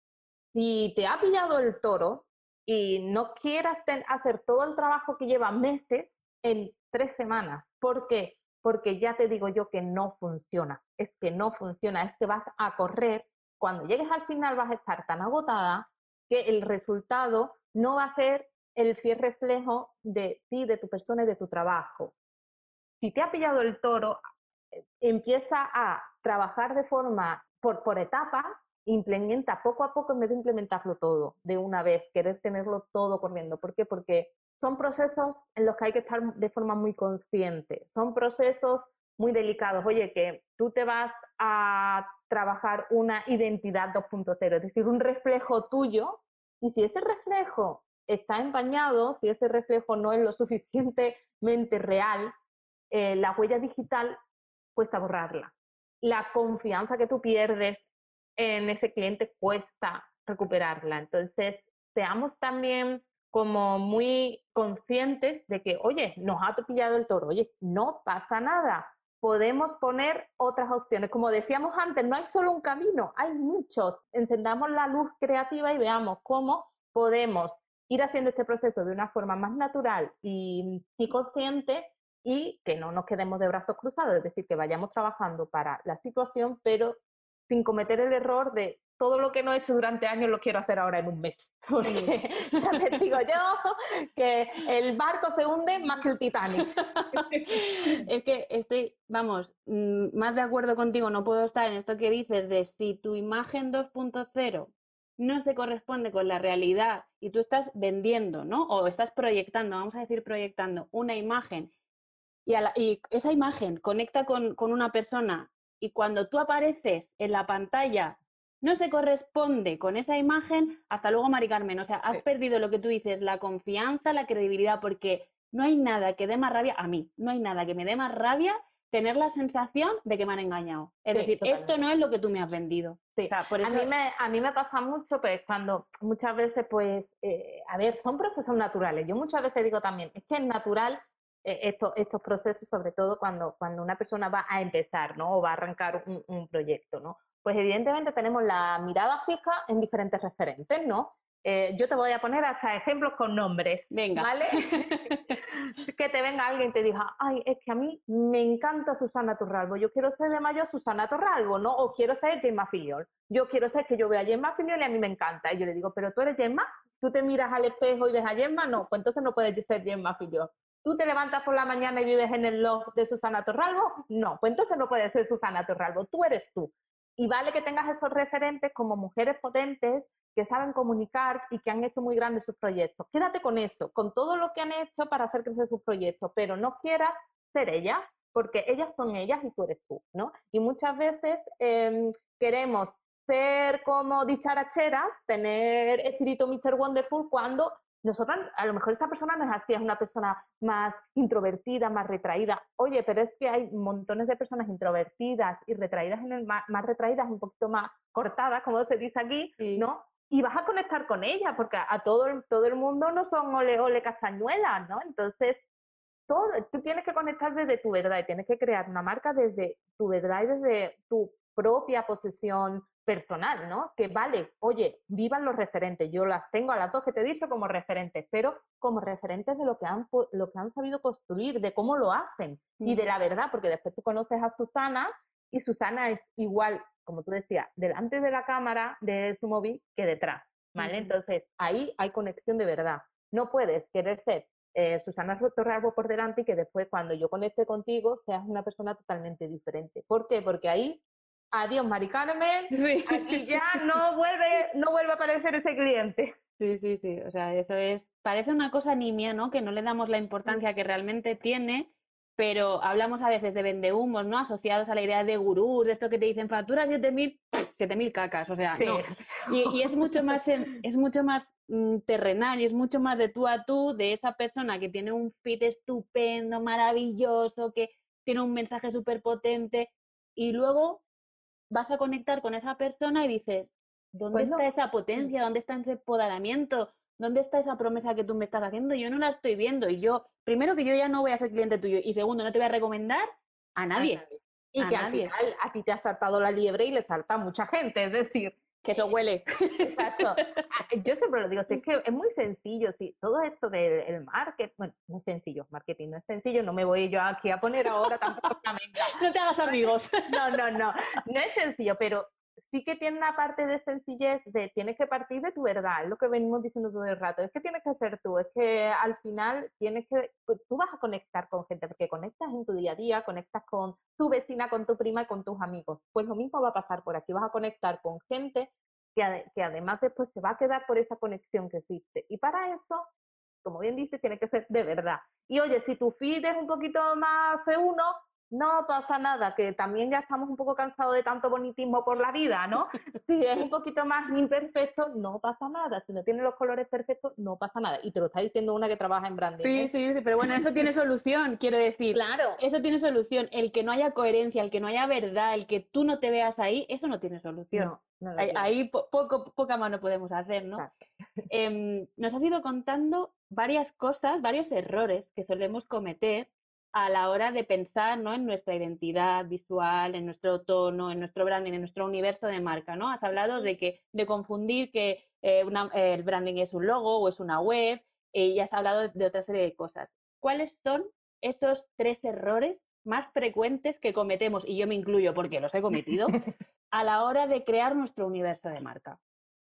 si te ha pillado el toro y no quieras hacer todo el trabajo que lleva meses en tres semanas, ¿por qué? Porque ya te digo yo que no funciona, es que no funciona, es que vas a correr, cuando llegues al final vas a estar tan agotada que el resultado no va a ser el fiel reflejo de ti, de tu persona y de tu trabajo. Si te ha pillado el toro, eh, empieza a trabajar de forma por, por etapas implementa poco a poco en vez de implementarlo todo de una vez, querer tenerlo todo corriendo. ¿Por qué? Porque son procesos en los que hay que estar de forma muy consciente, son procesos muy delicados. Oye, que tú te vas a trabajar una identidad 2.0, es decir, un reflejo tuyo, y si ese reflejo está empañado, si ese reflejo no es lo [laughs] suficientemente real, eh, la huella digital cuesta borrarla. La confianza que tú pierdes en ese cliente cuesta recuperarla. Entonces, seamos también como muy conscientes de que, oye, nos ha pillado el toro, oye, no pasa nada. Podemos poner otras opciones. Como decíamos antes, no hay solo un camino, hay muchos. Encendamos la luz creativa y veamos cómo podemos ir haciendo este proceso de una forma más natural y, y consciente y que no nos quedemos de brazos cruzados, es decir, que vayamos trabajando para la situación, pero sin cometer el error de todo lo que no he hecho durante años lo quiero hacer ahora en un mes. [laughs] Porque [laughs] ya te digo yo que el barco se hunde más que el Titanic. [laughs] es que estoy, vamos, mm, más de acuerdo contigo, no puedo estar en esto que dices de si tu imagen 2.0 no se corresponde con la realidad y tú estás vendiendo, ¿no? O estás proyectando, vamos a decir proyectando una imagen y, y esa imagen conecta con, con una persona y cuando tú apareces en la pantalla no se corresponde con esa imagen, hasta luego, Mari Carmen. O sea, has perdido lo que tú dices, la confianza, la credibilidad, porque no hay nada que dé más rabia a mí, no hay nada que me dé más rabia tener la sensación de que me han engañado. Es decir, esto no es lo que tú me has vendido. Sí. por eso... a, mí me, a mí me pasa mucho pues cuando muchas veces, pues, eh, a ver, son procesos naturales. Yo muchas veces digo también, es que es natural estos, estos procesos, sobre todo cuando, cuando una persona va a empezar, ¿no? O va a arrancar un, un proyecto, ¿no? Pues evidentemente tenemos la mirada fija en diferentes referentes, ¿no? Eh, yo te voy a poner hasta ejemplos con nombres. Venga. ¿Vale? [laughs] que te venga alguien y te diga, ay, es que a mí me encanta Susana Torralbo, yo quiero ser de mayor Susana Torralbo, ¿no? O quiero ser Gemma Filiol. Yo quiero ser que yo vea a Gemma Filiol y a mí me encanta. Y yo le digo, pero tú eres Gemma, tú te miras al espejo y ves a Gemma, no, pues entonces no puedes ser Gemma Filiol. ¿Tú te levantas por la mañana y vives en el loft de Susana Torralbo? No, pues entonces no puedes ser Susana Torralbo, tú eres tú. Y vale que tengas esos referentes como mujeres potentes que saben comunicar y que han hecho muy grandes sus proyectos. Quédate con eso, con todo lo que han hecho para hacer crecer sus proyectos, pero no quieras ser ellas, porque ellas son ellas y tú eres tú, ¿no? Y muchas veces em, queremos ser como dicharacheras, tener espíritu Mr. Wonderful cuando nosotros, a lo mejor esa persona no es así, es una persona más introvertida, más retraída. Oye, pero es que hay montones de personas introvertidas y retraídas, en el, más, retraídas, un poquito más cortadas, como se dice aquí, ¿no? Y vas a conectar con ella, porque a, todo, todo el mundo no son ole ole castañuelas, ¿no? Entonces, todo, tú tienes que conectar desde tu verdad y tienes que crear una marca desde tu verdad y desde tu propia posesión personal, ¿no? Que vale, oye, vivan los referentes. Yo las tengo a las dos que te he dicho como referentes, pero como referentes de lo que han, lo que han sabido construir, de cómo lo hacen y de la verdad, porque después tú conoces a Susana y Susana es igual, como tú decías, delante de la cámara de su móvil que detrás, ¿vale? Entonces, ahí hay conexión de verdad. No puedes querer ser eh, Susana Torralbo por delante y que después cuando yo conecte contigo seas una persona totalmente diferente. ¿Por qué? Porque ahí adiós Mari Carmen, aquí ya [laughs] no vuelve, no vuelve a aparecer ese cliente. Sí, sí, sí, o sea, eso es, parece una cosa nimia, ¿no? Que no le damos la importancia que realmente tiene, pero hablamos a veces de vendehumos, ¿no? Asociados a la idea de gurús, de esto que te dicen factura 7000, 7000 cacas, o sea, no. Y, es mucho más, es mucho más mm, terrenal y es mucho más de tú a tú, de esa persona que tiene un fit estupendo, maravilloso, que tiene un mensaje súper potente y luego vas a conectar con esa persona y dices, ¿dónde pues está esa potencia? ¿Dónde está ese empoderamiento? ¿Dónde está esa promesa que tú me estás haciendo? Yo no la estoy viendo. Y yo, primero que yo ya no voy a ser cliente tuyo. Y segundo, no te voy a recomendar a nadie. Y que al final a ti te ha saltado la liebre y le salta a mucha gente. Es decir, que eso huele. Exacto. Ah, yo siempre lo digo, es que es muy sencillo, sí, todo esto del marketing, bueno, no es sencillo, marketing no es sencillo, no me voy yo aquí a poner ahora tampoco [laughs] No te hagas amigos. No, no, no, no es sencillo, pero sí que tiene una parte de sencillez de tienes que partir de tu verdad, es lo que venimos diciendo todo el rato, es que tienes que ser tú, es que al final tienes que, pues, tú vas a conectar con gente, porque conectas en tu día a día, conectas con tu vecina, con tu prima y con tus amigos, pues lo mismo va a pasar por aquí, vas a conectar con gente que, que además después se va a quedar por esa conexión que existe. Y para eso, como bien dice, tiene que ser de verdad. Y oye, si tu feed es un poquito más feuno, no pasa nada, que también ya estamos un poco cansados de tanto bonitismo por la vida, ¿no? [laughs] Si es un poquito más imperfecto, no pasa nada. Si no tiene los colores perfectos, no pasa nada. Y te lo está diciendo una que trabaja en branding. Sí, ¿eh? sí, sí, pero bueno, eso tiene [laughs] solución, quiero decir. Claro. Eso tiene solución. El que no haya coherencia, el que no haya verdad, el que tú no te veas ahí, eso no tiene solución. ahí, poco, poca mano podemos hacer, ¿no? Em, nos has ido contando varias cosas, varios errores que solemos cometer a la hora de pensar ¿no? en nuestra identidad visual, en nuestro tono, en nuestro branding, en nuestro universo de marca. ¿no? Has hablado de, que, de confundir que eh, el branding es un logo o es una web eh, y has hablado de otra serie de cosas. ¿Cuáles son esos tres errores más frecuentes que cometemos, y yo me incluyo porque los he cometido, [laughs] a la hora de crear nuestro universo de marca?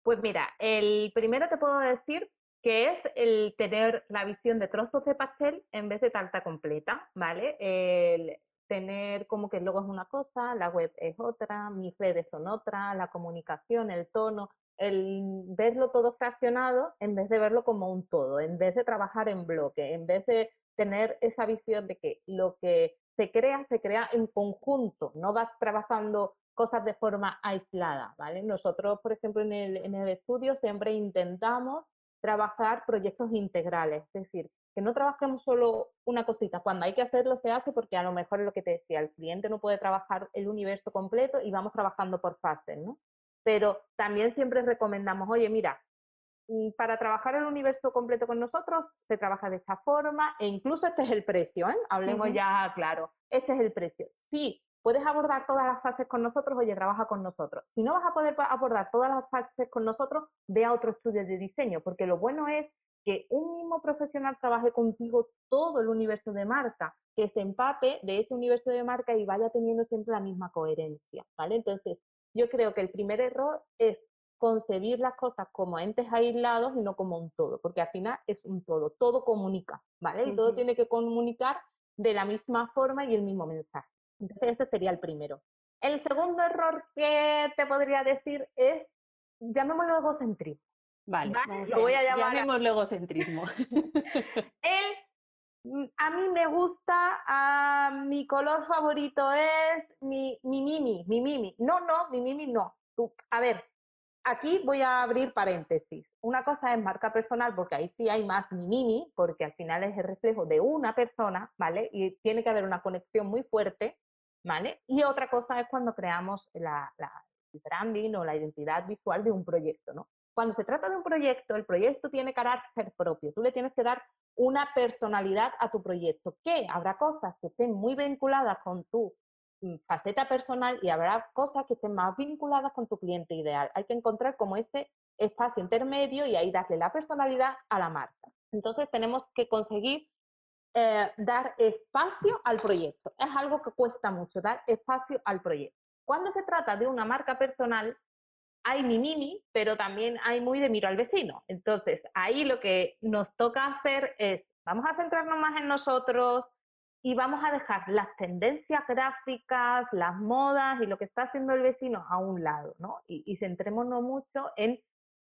Pues mira, el primero te puedo decir que es el tener la visión de trozos de pastel en vez de tarta completa, ¿vale? El tener como que el logo es una cosa, la web es otra, mis redes son otra, la comunicación, el tono, el verlo todo fraccionado en vez de verlo como un todo, en vez de trabajar en bloque, en vez de tener esa visión de que lo que se crea, se crea en conjunto, no vas trabajando cosas de forma aislada, ¿vale? Nosotros, por ejemplo, en el, en el estudio siempre intentamos trabajar proyectos integrales, es decir, que no trabajemos solo una cosita, cuando hay que hacerlo se hace porque a lo mejor es lo que te decía, el cliente no puede trabajar el universo completo y vamos trabajando por fases, ¿no? Pero también siempre recomendamos, oye, mira, mm, para trabajar el universo completo con nosotros se trabaja de esta forma e incluso este es el precio, ¿eh? Hablemos ya claro, este es el precio. Sí, puedes abordar todas las fases con nosotros, oye, trabaja con nosotros. Si no vas a poder abordar todas las fases con nosotros, ve a otro estudio de diseño, porque lo bueno es que un mismo profesional trabaje contigo todo el universo de marca, que se empape de ese universo de marca y vaya teniendo siempre la misma coherencia, ¿vale? Entonces, yo creo que el primer error es concebir las cosas como entes aislados y no como un todo, porque al final es un todo, todo comunica, ¿vale? Y todo tiene que comunicar de la misma forma y el mismo mensaje. Entonces ese sería el primero. El segundo error que te podría decir es, llamémoslo egocentrismo. Vale, lo voy a llamar. Llamémoslo egocentrismo. [laughs] El, mm, a mí me gusta, a, mi color favorito es mi, mi mimi, mi mimi. No, no, mi mimi no. Tú, a ver, aquí voy a abrir paréntesis. Una cosa es marca personal, porque ahí sí hay más mi mimi, porque al final es el reflejo de una persona, ¿vale? Y tiene que haber una conexión muy fuerte, ¿vale? Y otra cosa es cuando creamos la, branding o la identidad visual de un proyecto, ¿no? Cuando se trata de un proyecto, el proyecto tiene carácter propio. Tú le tienes que dar una personalidad a tu proyecto, que habrá cosas que estén muy vinculadas con tu mm, faceta personal y habrá cosas que estén más vinculadas con tu cliente ideal. Hay que encontrar como ese espacio intermedio y ahí darle la personalidad a la marca. Entonces tenemos que conseguir eh, dar espacio al proyecto. Es algo que cuesta mucho, dar espacio al proyecto. Cuando se trata de una marca personal, hay mi mimi, pero también hay muy de miro al vecino. Entonces, ahí lo que nos toca hacer es, vamos a centrarnos más en nosotros y vamos a dejar las tendencias gráficas, las modas y lo que está haciendo el vecino a un lado, ¿no? Y, centrémonos mucho en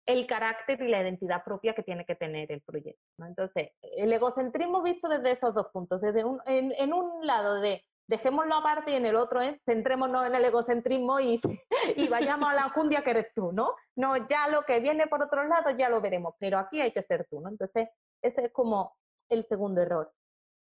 el carácter y la identidad propia que tiene que tener el proyecto. ¿no? Entonces, el egocentrismo visto desde esos dos puntos, desde un, en un lado de dejémoslo aparte y en el otro ¿eh? centrémonos en el egocentrismo y, [laughs] y vayamos a la jundia que eres tú, ¿no? No, ya lo que viene por otro lado ya lo veremos, pero aquí hay que ser tú, ¿no? Entonces, ese es como el segundo error.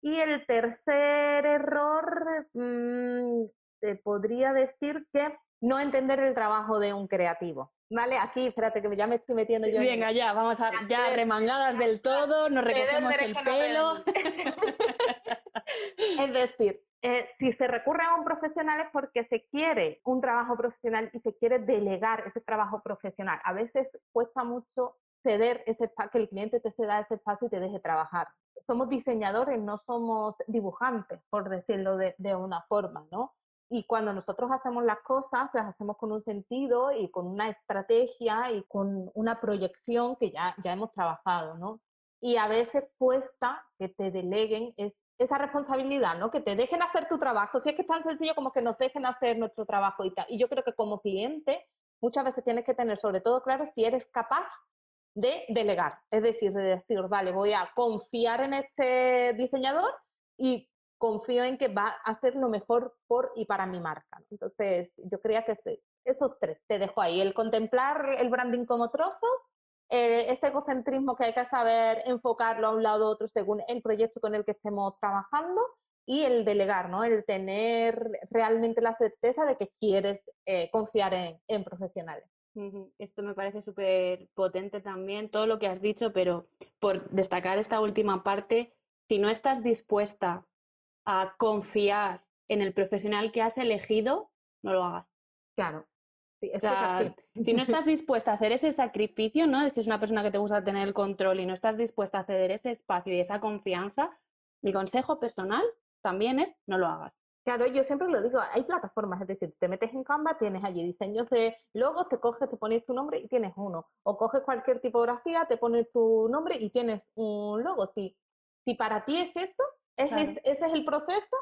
Y el tercer error, mm, te podría decir que no entender el trabajo de un creativo. ¿Vale? Aquí, espérate, que ya me estoy metiendo yo. Venga, ya, vamos a, ya remangadas del [laughs] todo, nos recogemos el pelo. [laughs] es decir, eh, si se recurre a un profesional es porque se quiere un trabajo profesional y se quiere delegar ese trabajo profesional. A veces cuesta mucho ceder ese que el cliente te ceda ese espacio y te deje trabajar. Somos diseñadores, no somos dibujantes, por decirlo de, de una forma, ¿no? Y cuando nosotros hacemos las cosas, las hacemos con un sentido y con una estrategia y con una proyección que ya, ya hemos trabajado, ¿no? Y a veces cuesta que te deleguen es, esa responsabilidad, ¿no? Que te dejen hacer tu trabajo. Si es que es tan sencillo como que nos dejen hacer nuestro trabajo y tal. Y yo creo que como cliente muchas veces tienes que tener sobre todo claro si eres capaz de delegar. Es decir, de decir, vale, voy a confiar en este diseñador y confío en que va a hacer lo mejor por y para mi marca. Entonces, yo creía que este, esos tres te dejo ahí. El contemplar el branding como trozos, eh, este egocentrismo que hay que saber enfocarlo a un lado u otro según el proyecto con el que estemos trabajando y el delegar, ¿no? El tener realmente la certeza de que quieres eh, confiar en, profesionales. Esto me parece súper potente también, todo lo que has dicho, pero por destacar esta última parte, si no estás dispuesta a confiar en el profesional que has elegido, no lo hagas. Claro, si no [laughs] estás dispuesta a hacer ese sacrificio, ¿no? Si es una persona que te gusta tener el control y no estás dispuesta a ceder ese espacio y esa confianza, mi consejo personal también es no lo hagas. Claro, yo siempre lo digo, hay plataformas, es decir, te metes en Canva, tienes allí diseños de logos, te coges, te pones tu nombre y tienes uno. O coges cualquier tipografía, te pones tu nombre y tienes un logo. Si, si para ti es eso, ese es el proceso,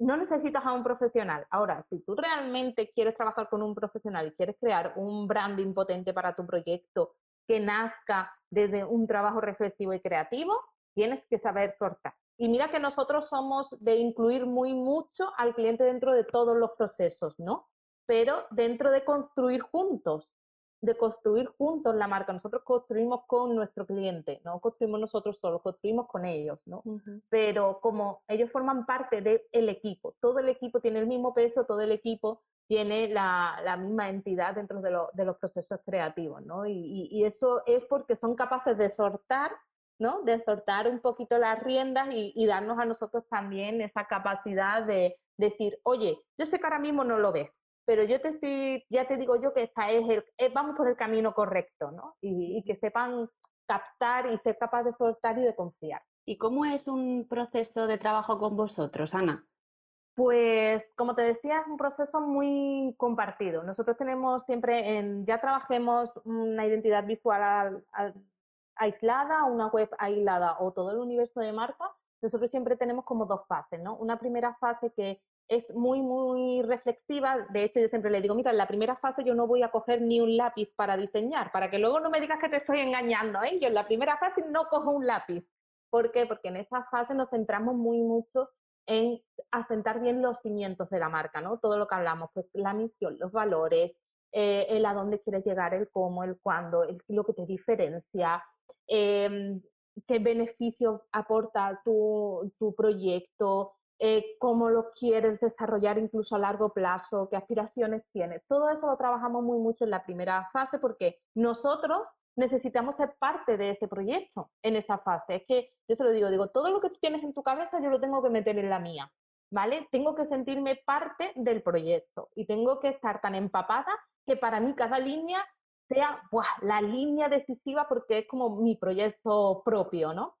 no necesitas a un profesional. Ahora, si tú realmente quieres trabajar con un profesional y quieres crear un branding potente para tu proyecto que nazca desde un trabajo reflexivo y creativo, tienes que saber sortar. Y mira que nosotros somos de incluir muy mucho al cliente dentro de todos los procesos, ¿no? Pero dentro de construir juntos de construir juntos la marca. Nosotros construimos con nuestro cliente, no construimos nosotros solos, construimos con ellos, ¿no? Pero como ellos forman parte del equipo, todo el equipo tiene el mismo peso, todo el equipo tiene la, la misma entidad dentro de, de, los procesos creativos, ¿no? Y, y, eso es porque son capaces de sortar, ¿no? De sortar un poquito las riendas y, y darnos a nosotros también esa capacidad de decir, oye, yo sé que ahora mismo no lo ves, pero yo te estoy, ya te digo yo que esta es el, eh, vamos por el camino correcto, ¿no? Y, que sepan captar y ser capaz de soltar y de confiar. ¿Y cómo es un proceso de trabajo con vosotros, Ana? Pues, como te decía, es un proceso muy compartido. Nosotros tenemos siempre, en, ya trabajemos una identidad visual aislada, una web aislada o todo el universo de marca, nosotros siempre tenemos como dos fases, ¿no? Una primera fase que es muy, muy reflexiva. De hecho, yo siempre le digo, mira, en la primera fase yo no voy a coger ni un lápiz para diseñar, para que luego no me digas que te estoy engañando. ¿eh? Yo en la primera fase no cojo un lápiz. ¿Por qué? Porque en esa fase nos centramos muy mucho en asentar bien los cimientos de la marca, ¿no? Todo lo que hablamos, pues la misión, los valores, eh, el a dónde quieres llegar, el cómo, el cuándo, el, lo que te diferencia, em, qué beneficio aporta tu, tu proyecto, eh, cómo lo quieres desarrollar incluso a largo plazo, qué aspiraciones tienes. Todo eso lo trabajamos muy mucho en la primera fase porque nosotros necesitamos ser parte de ese proyecto en esa fase. Es que yo se lo digo, digo, todo lo que tú tienes en tu cabeza yo lo tengo que meter en la mía, ¿vale? Tengo que sentirme parte del proyecto y tengo que estar tan empapada que para mí cada línea sea la línea decisiva porque es como mi proyecto propio, ¿no?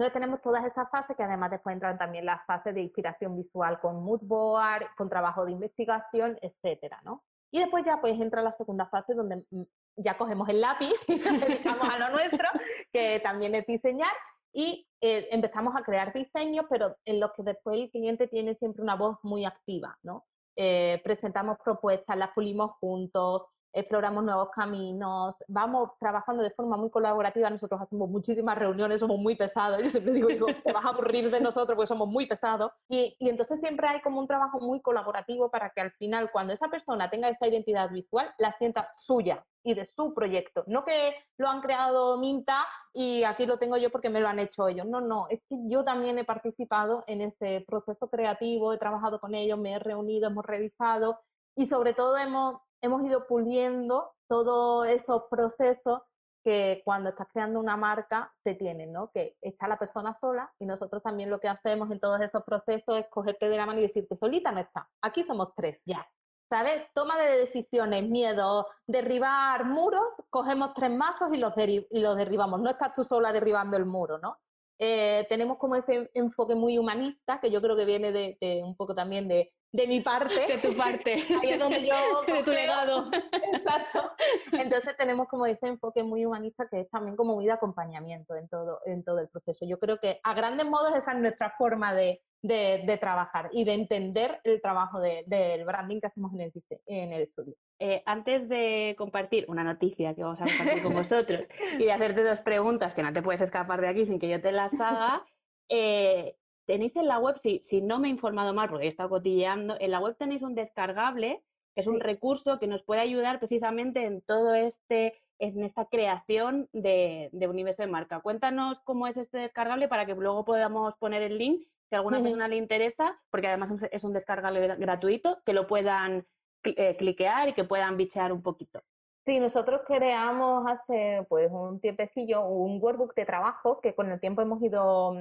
Entonces tenemos todas esas fases que además después entran también las fases de inspiración visual con mood board, con trabajo de investigación, etcétera, ¿no? Y después ya pues entra la segunda fase donde mm, ya cogemos el lápiz [laughs] y dedicamos a lo nuestro, que también es diseñar, y eh, empezamos a crear diseños, pero en los que después el cliente tiene siempre una voz muy activa, ¿no? Eh, presentamos propuestas, las pulimos juntos, exploramos nuevos caminos, vamos trabajando de forma muy colaborativa, nosotros hacemos muchísimas reuniones, somos muy pesados, yo siempre digo, digo te vas a aburrir de nosotros porque somos muy pesados, y, y, entonces siempre hay como un trabajo muy colaborativo para que al final cuando esa persona tenga esa identidad visual, la sienta suya y de su proyecto, no que lo han creado Minta y aquí lo tengo yo porque me lo han hecho ellos, no, no, es que yo también he participado en ese proceso creativo, he trabajado con ellos, me he reunido, hemos revisado y sobre todo hemos hemos ido puliendo todos esos procesos que cuando estás creando una marca se tienen, ¿no? Que está la persona sola y nosotros también lo que hacemos en todos esos procesos es cogerte de la mano y decirte, solita no está, aquí somos tres, ya. ¿Sabes? Toma de decisiones, miedo, derribar muros, cogemos tres mazos y los, derribamos. No estás tú sola derribando el muro, ¿no? Eh, tenemos como ese enfoque muy humanista, que yo creo que viene de un poco también de, de mi parte. De tu parte. [laughs] Ahí es donde yo... [laughs] de tu legado. [laughs] Exacto. Entonces tenemos como ese enfoque muy humanista que es también como muy de acompañamiento en todo, en todo el proceso. Yo creo que a grandes modos esa es nuestra forma de, de, trabajar y de entender el trabajo del branding que hacemos en el, en el estudio. Eh, antes de compartir una noticia que vamos a compartir con vosotros y de hacerte dos preguntas que no te puedes escapar de aquí sin que yo te las haga, eh, tenéis en la web, si, si no me he informado mal, porque he estado cotilleando, en la web tenéis un descargable, que es un recurso que nos puede ayudar precisamente en todo este, en esta creación de, de universo de marca. Cuéntanos cómo es este descargable para que luego podamos poner el link si a alguna persona le interesa, porque además es un descargable gratuito, que lo puedan eh, cliquear y que puedan bichear un poquito. Sí, nosotros creamos hace pues un tiempecillo un workbook de trabajo que con el tiempo hemos ido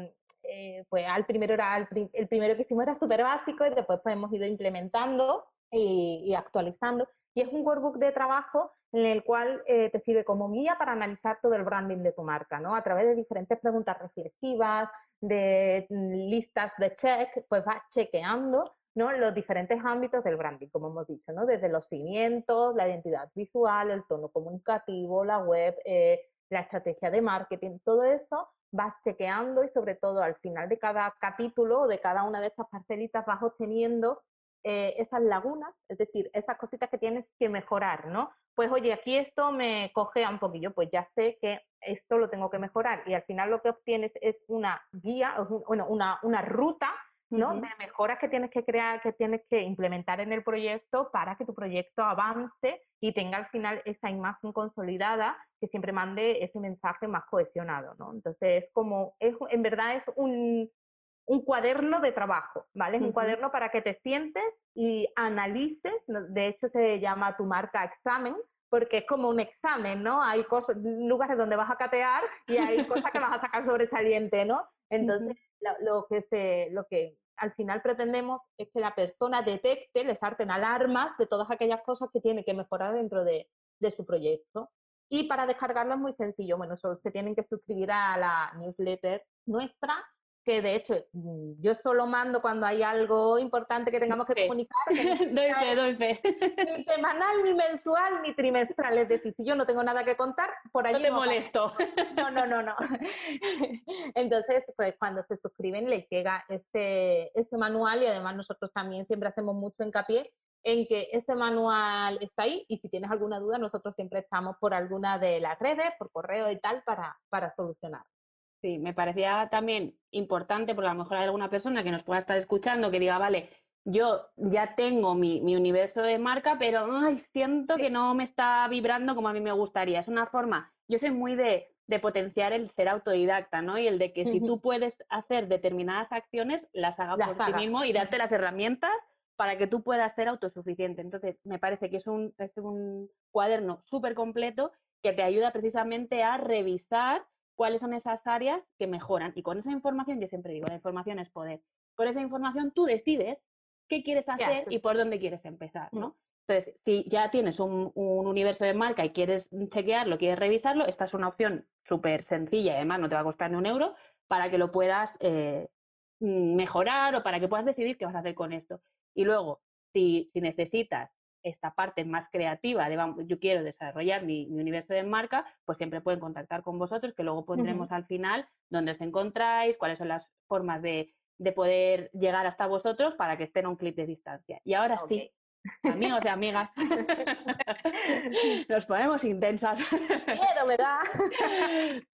eh, pues al primero era el, primero que hicimos era súper básico y después pues, hemos ido implementando y, actualizando. Y es un workbook de trabajo en el cual eh, te sirve como guía para analizar todo el branding de tu marca, ¿no? A través de diferentes preguntas reflexivas, de mm, listas de check, pues vas chequeando ¿no? los diferentes ámbitos del branding, como hemos dicho, ¿no? Desde los cimientos, la identidad visual, el tono comunicativo, la web, eh, la estrategia de marketing, todo eso vas chequeando y sobre todo al final de cada capítulo o de cada una de estas parcelitas vas obteniendo eh, esas lagunas, es decir, esas cositas que tienes que mejorar, ¿no? Pues oye, aquí esto me cogea un poquillo, pues ya sé que esto lo tengo que mejorar y al final lo que obtienes es una guía, bueno, una, una ruta ¿no? De mejoras que tienes que crear, que tienes que implementar en el proyecto para que tu proyecto avance y tenga al final esa imagen consolidada que siempre mande ese mensaje más cohesionado, ¿no? Entonces es como, es, en verdad es un, un cuaderno de trabajo, ¿vale? Es un cuaderno para que te sientes y analices, de hecho se llama tu marca examen, porque es como un examen, ¿no? Hay cosas, lugares donde vas a catear y hay cosas que vas a sacar sobresaliente, ¿no? Entonces, lo, que se, lo que al final pretendemos es que la persona detecte, les arten alarmas de todas aquellas cosas que tiene que mejorar dentro de, de su proyecto. Y para descargarlo es muy sencillo. Bueno, solo se tienen que suscribir a la newsletter nuestra, que de hecho mm, yo solo mando cuando hay algo importante que tengamos que comunicar. [laughs] doy fe, doy fe. Ni semanal, ni mensual, ni trimestral. Es decir, si yo no tengo nada que contar, por ahí... No te molesto. No, no, no, no. [laughs] Entonces, pues cuando se suscriben les llega este, este manual y además nosotros también siempre hacemos mucho hincapié en que este manual está ahí y si tienes alguna duda, nosotros siempre estamos por alguna de las redes, por correo y tal, para, para solucionar. Sí, me parecía también importante, porque a lo mejor hay alguna persona que nos pueda estar escuchando que diga, vale, yo ya tengo mi, universo de marca, pero siento que no me está vibrando como a mí me gustaría. Es una forma, yo soy muy de, potenciar el ser autodidacta, ¿no? Y el de que si tú puedes hacer determinadas acciones, las hagas por ti mismo y darte las herramientas para que tú puedas ser autosuficiente. Entonces, me parece que es un, es un cuaderno súper completo que te ayuda precisamente a revisar cuáles son esas áreas que mejoran. Y con esa información, yo siempre digo, la información es poder. Con esa información tú decides qué quieres hacer y por dónde quieres empezar, ¿no? Entonces, si ya tienes un, universo de marca y quieres chequearlo, quieres revisarlo, esta es una opción súper sencilla y además no te va a costar ni un euro para que lo puedas eh, mejorar o para que puedas decidir qué vas a hacer con esto. Y luego, si, si necesitas esta parte más creativa de yo quiero desarrollar mi, universo de marca, pues siempre pueden contactar con vosotros, que luego pondremos al final dónde os encontráis, cuáles son las formas de, de, poder llegar hasta vosotros para que estén a un clic de distancia. Y ahora sí, amigos y amigas, [laughs] nos ponemos intensas. Miedo me da.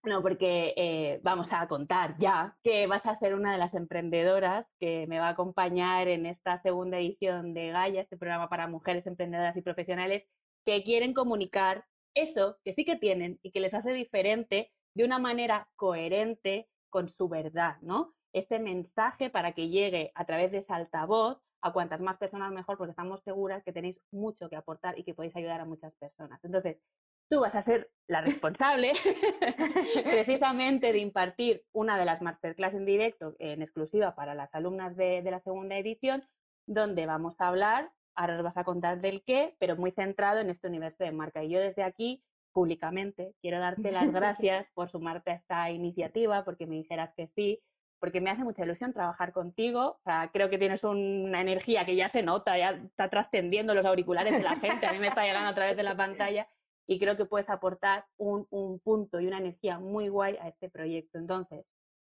no, porque eh, vamos a contar ya que vas a ser una de las emprendedoras que me va a acompañar en esta segunda edición de Gaia, este programa para mujeres emprendedoras y profesionales que quieren comunicar eso que sí que tienen y que les hace diferente de una manera coherente con su verdad, ¿no? Ese mensaje para que llegue a través de ese altavoz a cuantas más personas mejor, porque estamos seguras que tenéis mucho que aportar y que podéis ayudar a muchas personas. Entonces, tú vas a ser la responsable [laughs] precisamente de impartir una de las masterclass en directo en exclusiva para las alumnas de, la segunda edición, donde vamos a hablar, ahora os vas a contar del qué, pero muy centrado en este universo de marca. Y yo desde aquí públicamente quiero darte las [laughs] gracias por sumarte a esta iniciativa, porque me dijeras que sí, porque me hace mucha ilusión trabajar contigo. creo que tienes una energía que ya se nota, ya está trascendiendo los auriculares de la gente, a mí me está llegando a través de la [laughs] pantalla y creo que puedes aportar un, un punto y una energía muy guay a este proyecto. Entonces,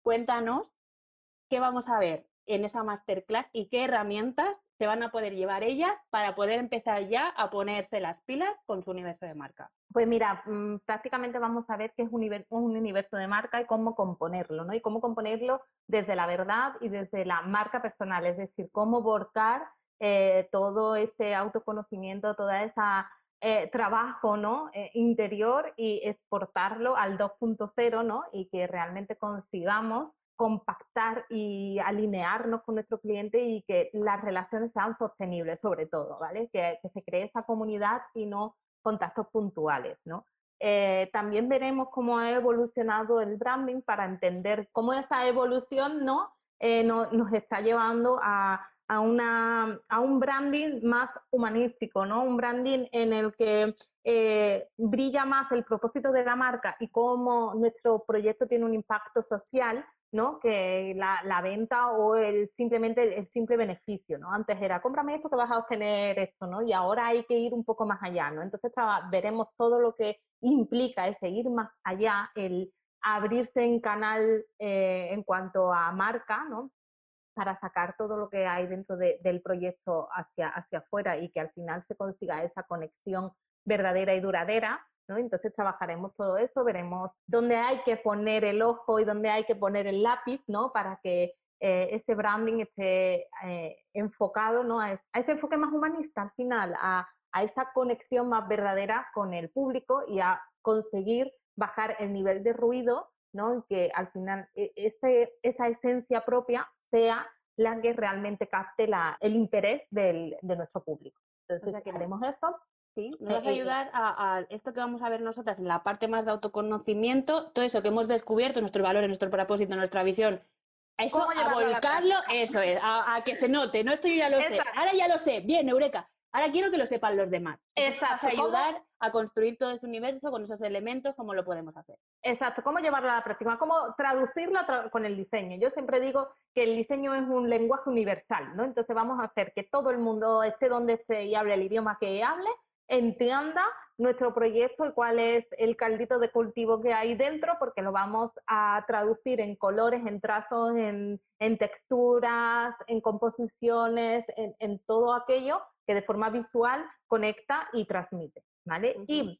cuéntanos qué vamos a ver en esa masterclass y qué herramientas se van a poder llevar ellas para poder empezar ya a ponerse las pilas con su universo de marca? Pues mira, mm, prácticamente vamos a ver qué es un, universo de marca y cómo componerlo, ¿no? Y cómo componerlo desde la verdad y desde la marca personal, es decir, cómo volcar eh, todo ese autoconocimiento, toda esa eh, trabajo ¿no? Eh, interior y exportarlo al 2.0 ¿no? y que realmente consigamos compactar y alinearnos con nuestro cliente y que las relaciones sean sostenibles sobre todo, ¿vale? Que, se cree esa comunidad y no contactos puntuales, ¿no? Eh, también veremos cómo ha evolucionado el branding para entender cómo esa evolución ¿no? Eh, nos está llevando a, a, una, a, un branding más humanístico, ¿no? un branding en el que eh, brilla más el propósito de la marca y cómo nuestro proyecto tiene un impacto social ¿no? Que la, venta o el simplemente el simple beneficio, ¿no? Antes era cómprame esto que vas a obtener esto, ¿no? Y ahora hay que ir un poco más allá, ¿no? Entonces veremos todo lo que implica ese ir más allá, el abrirse en canal eh, en cuanto a marca, ¿no? Para sacar todo lo que hay dentro del proyecto hacia, hacia afuera y que al final se consiga esa conexión verdadera y duradera entonces trabajaremos todo eso, veremos dónde hay que poner el ojo y dónde hay que poner el lápiz, ¿no? Para que eh, ese branding esté eh, enfocado, ¿no? A, ese enfoque más humanista al final, a, esa conexión más verdadera con el público y a conseguir bajar el nivel de ruido, ¿no? que al final e, este, esa esencia propia sea la que realmente capte la, el interés del, de nuestro público. Entonces, haremos eso Sí, nos vas a eh, eh, ayudar a, esto que vamos a ver nosotras en la parte más de autoconocimiento, todo eso que hemos descubierto, nuestro valor, nuestro propósito, nuestra visión, a eso, a volcarlo, eso es, a, que se note, no esto yo ya lo sé, ahora ya lo sé, bien, Eureka, Ahora quiero que lo sepan los demás. Exacto. ayudar a construir todo ese universo con esos elementos, ¿cómo lo podemos hacer? Exacto, cómo llevarlo a la práctica, cómo traducirlo con el diseño. Yo siempre digo que el diseño es un lenguaje universal, ¿no? Entonces vamos a hacer que todo el mundo esté donde esté y hable el idioma que hable, entienda nuestro proyecto y cuál es el caldito de cultivo que hay dentro, porque lo vamos a traducir en colores, en trazos, en, texturas, en composiciones, en, todo aquello que de forma visual conecta y transmite, ¿vale? Y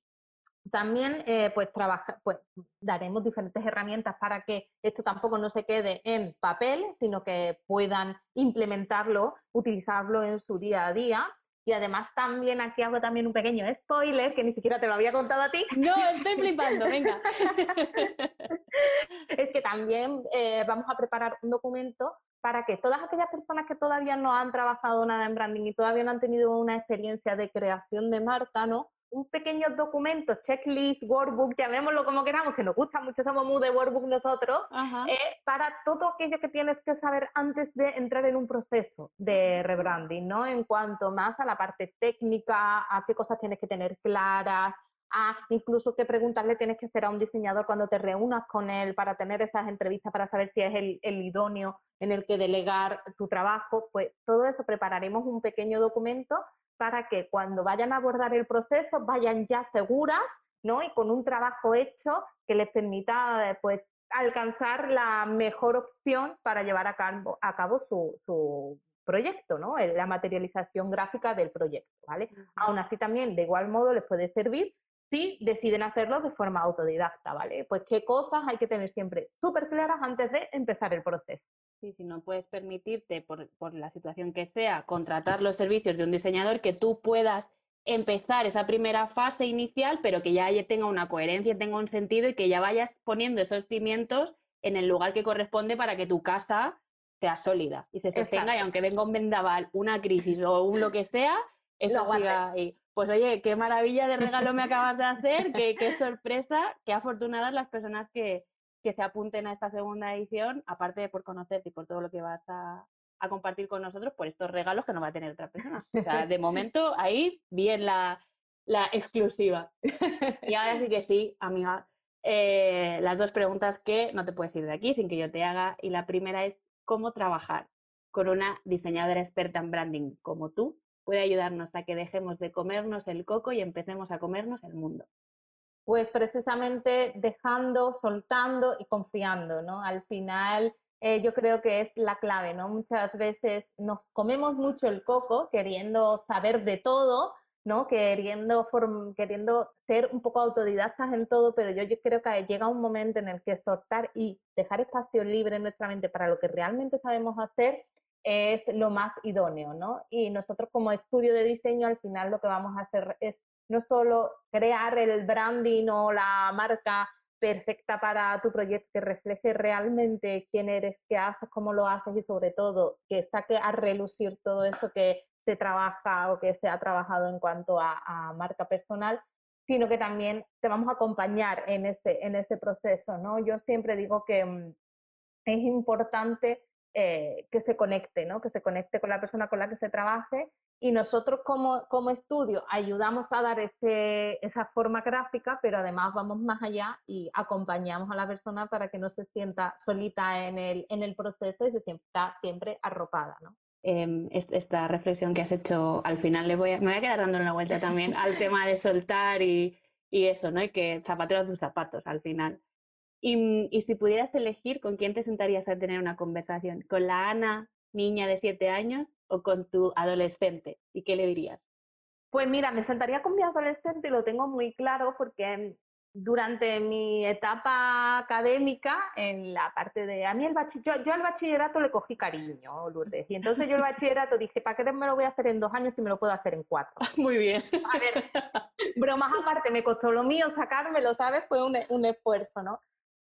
también eh, pues, trabaja, pues daremos diferentes herramientas para que esto tampoco no se quede en papel, sino que puedan implementarlo, utilizarlo en su día a día. Y además también aquí hago también un pequeño spoiler que ni siquiera te lo había contado a ti. [laughs] No, estoy flipando, venga. [laughs] es que también eh, vamos a preparar un documento para que todas aquellas personas que todavía no han trabajado nada en branding y todavía no han tenido una experiencia de creación de marca, ¿no? Un pequeño documento, checklist, workbook, llamémoslo como queramos, que nos gusta mucho, somos muy de workbook nosotros, eh, para todo aquello que tienes que saber antes de entrar en un proceso de rebranding, ¿no? En cuanto más a la parte técnica, a qué cosas tienes que tener claras, a incluso qué preguntas le tienes que hacer a un diseñador cuando te reúnas con él para tener esas entrevistas para saber si es el, el idóneo en el que delegar tu trabajo, pues todo eso prepararemos un pequeño documento para que cuando vayan a abordar el proceso vayan ya seguras, ¿no? Y con un trabajo hecho que les permita, eh, pues, alcanzar la mejor opción para llevar a cabo, a cabo su, su proyecto, ¿no? La materialización gráfica del proyecto, ¿vale? Aún así también, de igual modo, les puede servir si deciden hacerlo de forma autodidacta, ¿vale? Pues qué cosas hay que tener siempre súper claras antes de empezar el proceso. Sí, si no puedes permitirte, por, por, la situación que sea, contratar los servicios de un diseñador, que tú puedas empezar esa primera fase inicial, pero que ya tenga una coherencia, tenga un sentido y que ya vayas poniendo esos cimientos en el lugar que corresponde para que tu casa sea sólida y se sostenga y aunque venga un vendaval, una crisis o un lo que sea, [laughs] eso siga ahí. Pues oye, qué maravilla de regalo me acabas de hacer, qué, qué sorpresa, qué afortunadas las personas que, que se apunten a esta segunda edición, aparte de por conocerte y por todo lo que vas a, compartir con nosotros, por estos regalos que no va a tener otra persona. O sea, de [laughs] momento, ahí bien la, exclusiva. Y ahora sí que sí, amiga, eh, las dos preguntas que no te puedes ir de aquí sin que yo te haga. Y la primera es, ¿cómo trabajar con una diseñadora experta en branding como tú? Puede ayudarnos a que dejemos de comernos el coco y empecemos a comernos el mundo pues precisamente dejando, soltando y confiando, ¿no? Al final eh, yo creo que es la clave, ¿no? Muchas veces nos comemos mucho el coco queriendo saber de todo, ¿no? Queriendo, queriendo ser un poco autodidactas en todo, pero yo, yo creo que llega un momento en el que soltar y dejar espacio libre en nuestra mente para lo que realmente sabemos hacer es lo más idóneo, ¿no? Y nosotros como estudio de diseño al final lo que vamos a hacer es no solo crear el branding o la marca perfecta para tu proyecto que refleje realmente quién eres, qué haces, cómo lo haces y sobre todo que saque a relucir todo eso que se trabaja o que se ha trabajado en cuanto a, marca personal, sino que también te vamos a acompañar en ese, en ese proceso, ¿no? Yo siempre digo que mm, es importante eh, que se conecte, ¿no? Que se conecte con la persona con la que se trabaje y nosotros como, como estudio ayudamos a dar ese, esa forma gráfica, pero además vamos más allá y acompañamos a la persona para que no se sienta solita en el, en el proceso y se sienta siempre arropada. ¿no? Em, esta reflexión que has hecho al final le voy a, me voy a quedar dando una vuelta también al [laughs] tema de soltar y, y eso, ¿no? Y que zapatero tus zapatos al final. Y, y si pudieras elegir con quién te sentarías a tener una conversación, con la Ana niña de siete años o con tu adolescente? ¿Y qué le dirías? Pues mira, me sentaría con mi adolescente y lo tengo muy claro porque durante mi etapa académica, en la parte de, a mí el bachillerato, yo, al bachillerato le cogí cariño, Lourdes, y entonces yo el [laughs] bachillerato dije, ¿para qué me lo voy a hacer en dos años si me lo puedo hacer en cuatro? [laughs] Muy bien. A ver, bromas aparte, me costó lo mío, sacármelo, ¿sabes? Fue un, un esfuerzo, ¿no?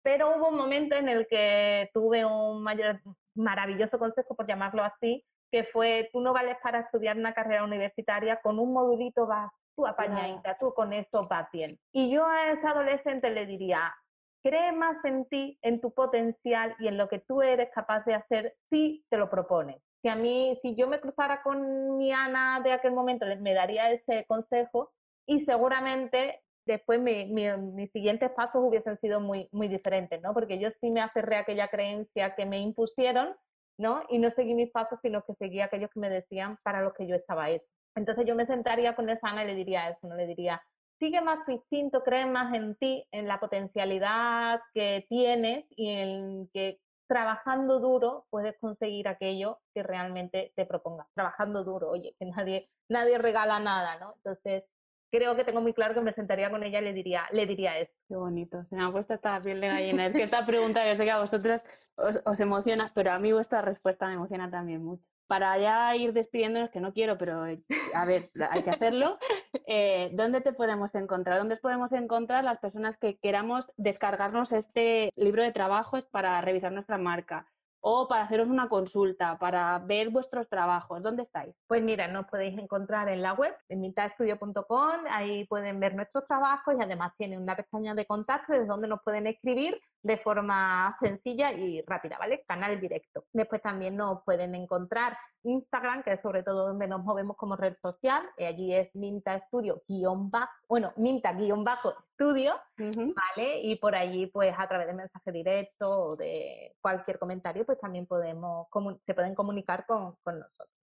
Pero hubo un momento en el que tuve un mayor, maravilloso consejo, por llamarlo así, que fue, tú no vales para estudiar una carrera universitaria, con un modulito vas tú apañadita, tú con eso vas bien. Y yo a ese adolescente le diría, cree más en ti, en tu potencial y en lo que tú eres capaz de hacer si te lo propones. que a mí, si yo me cruzara con mi Ana de aquel momento, me daría ese consejo y seguramente después mis siguientes pasos hubiesen sido muy, muy diferentes, ¿no? Porque yo sí me aferré a aquella creencia que me impusieron, ¿no? Y no seguí mis pasos, sino que seguí aquellos que me decían para los que yo estaba hecho. Entonces yo me sentaría con esa Ana y le diría eso, no le diría, sigue más tu instinto, cree más en ti, en la potencialidad que tienes y en que trabajando duro puedes conseguir aquello que realmente te propongas. Trabajando duro, oye, que nadie, nadie regala nada, ¿no? Entonces, creo que tengo muy claro que me sentaría con ella y le diría, le diría esto. Qué bonito, se me ha puesto esta piel de gallina. Es que esta pregunta yo sé que a vosotros os, os emociona, pero a mí vuestra respuesta me emociona también mucho para ya ir despidiéndonos, que no quiero, pero eh, a ver, hay que hacerlo, eh, ¿dónde te podemos encontrar? ¿Dónde podemos encontrar las personas que queramos descargarnos este libro de trabajos para revisar nuestra marca? O para haceros una consulta, para ver vuestros trabajos. ¿Dónde estáis? Pues mira, nos podéis encontrar en la web, en mintaestudio.com, ahí pueden ver nuestros trabajos y además tienen una pestaña de contacto desde donde nos pueden escribir de forma sencilla y rápida, ¿vale? Canal directo. Después también nos pueden encontrar Instagram, que es sobre todo donde nos movemos como red social, y allí es Minta Estudio guion bajo, bueno, Minta guion bajo estudio, ¿vale? Y por allí, pues a través de mensaje directo o de cualquier comentario, pues también podemos, se pueden comunicar con, con nosotros.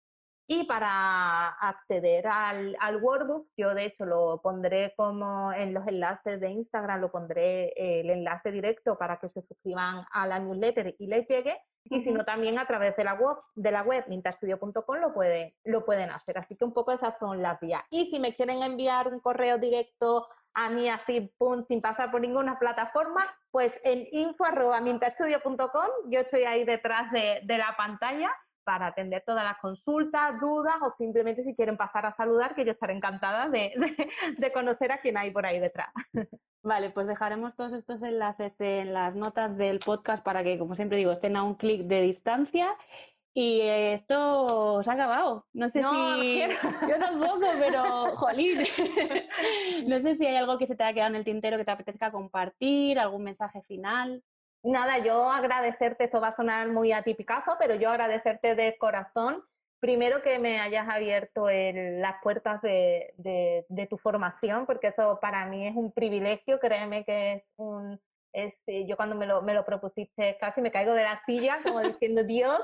Y para acceder al, al, workbook, yo de hecho lo pondré como en los enlaces de Instagram, lo pondré el enlace directo para que se suscriban a la newsletter y les llegue. Y si no, también a través de la web, de la web mintastudio.com lo, puede, lo pueden hacer. Así que un poco esas son las vías. Y si me quieren enviar un correo directo a mí así, pum, sin pasar por ninguna plataforma, pues en info.mintastudio.com, yo estoy ahí detrás de, de la pantalla para atender todas las consultas, dudas o simplemente si quieren pasar a saludar, que yo estaré encantada [laughs] de, de, conocer a quien hay por ahí detrás. Vale, pues dejaremos todos estos enlaces en las notas del podcast para que, como siempre digo, estén a un clic de distancia. Y esto se ha acabado. No sé si. [laughs] Yo tampoco, pero. Jolín. [laughs] no sé si hay algo que se te haya quedado en el tintero que te apetezca compartir, algún mensaje final. Nada, yo agradecerte, esto va a sonar muy atipicazo, pero yo agradecerte de corazón, primero que me hayas abierto las puertas de, tu formación, porque eso para mí es un privilegio, créeme que es un, eh, yo cuando me lo, me lo propusiste casi me caigo de la silla, como diciendo, Dios,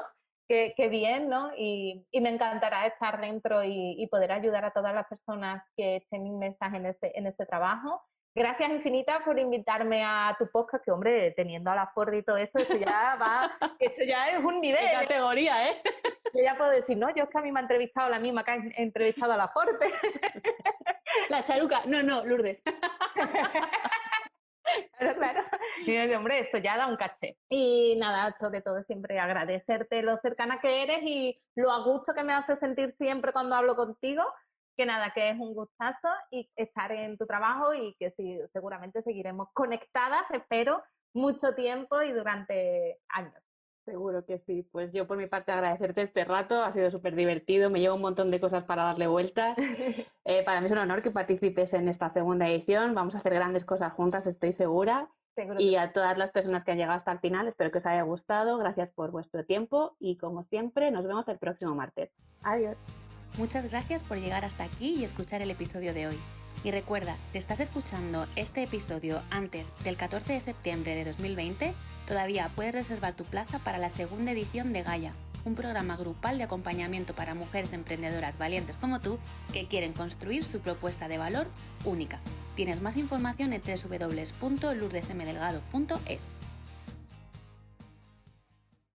qué, bien, ¿no? Y, me encantará estar dentro y, poder ayudar a todas las personas que estén inmersas en este, en este trabajo. Gracias infinitas por invitarme a tu podcast, que hombre, teniendo a la Ford y todo eso, esto ya va, [laughs] esto ya es un nivel. ¿eh? categoría, ¿eh? Yo ya puedo decir, no, yo es que a mí me ha entrevistado la misma que ha entrevistado a la Ford. [laughs] La charuca, no, no, Lourdes. [laughs] Claro, claro. Y hombre, esto ya da un caché. Y nada, sobre todo siempre agradecerte lo cercana que eres y lo a gusto que me hace sentir siempre cuando hablo contigo que nada, que es un gustazo y estar en tu trabajo y que sí, seguramente seguiremos conectadas, espero, mucho tiempo y durante años. Seguro que sí. Pues yo por mi parte agradecerte este rato, ha sido súper divertido, me llevo un montón de cosas para darle vueltas. [laughs] Eh, para mí es un honor que participes en esta segunda edición, vamos a hacer grandes cosas juntas, estoy segura. y a todas las personas que han llegado hasta el final, espero que os haya gustado, gracias por vuestro tiempo y como siempre nos vemos el próximo martes. Adiós. Muchas gracias por llegar hasta aquí y escuchar el episodio de hoy. Y recuerda, te estás escuchando este episodio antes del 14 de septiembre de 2020, todavía puedes reservar tu plaza para la segunda edición de Gaia, un programa grupal de acompañamiento para mujeres emprendedoras valientes como tú que quieren construir su propuesta de valor única. Tienes más información en www.lourdesmdelgado.es.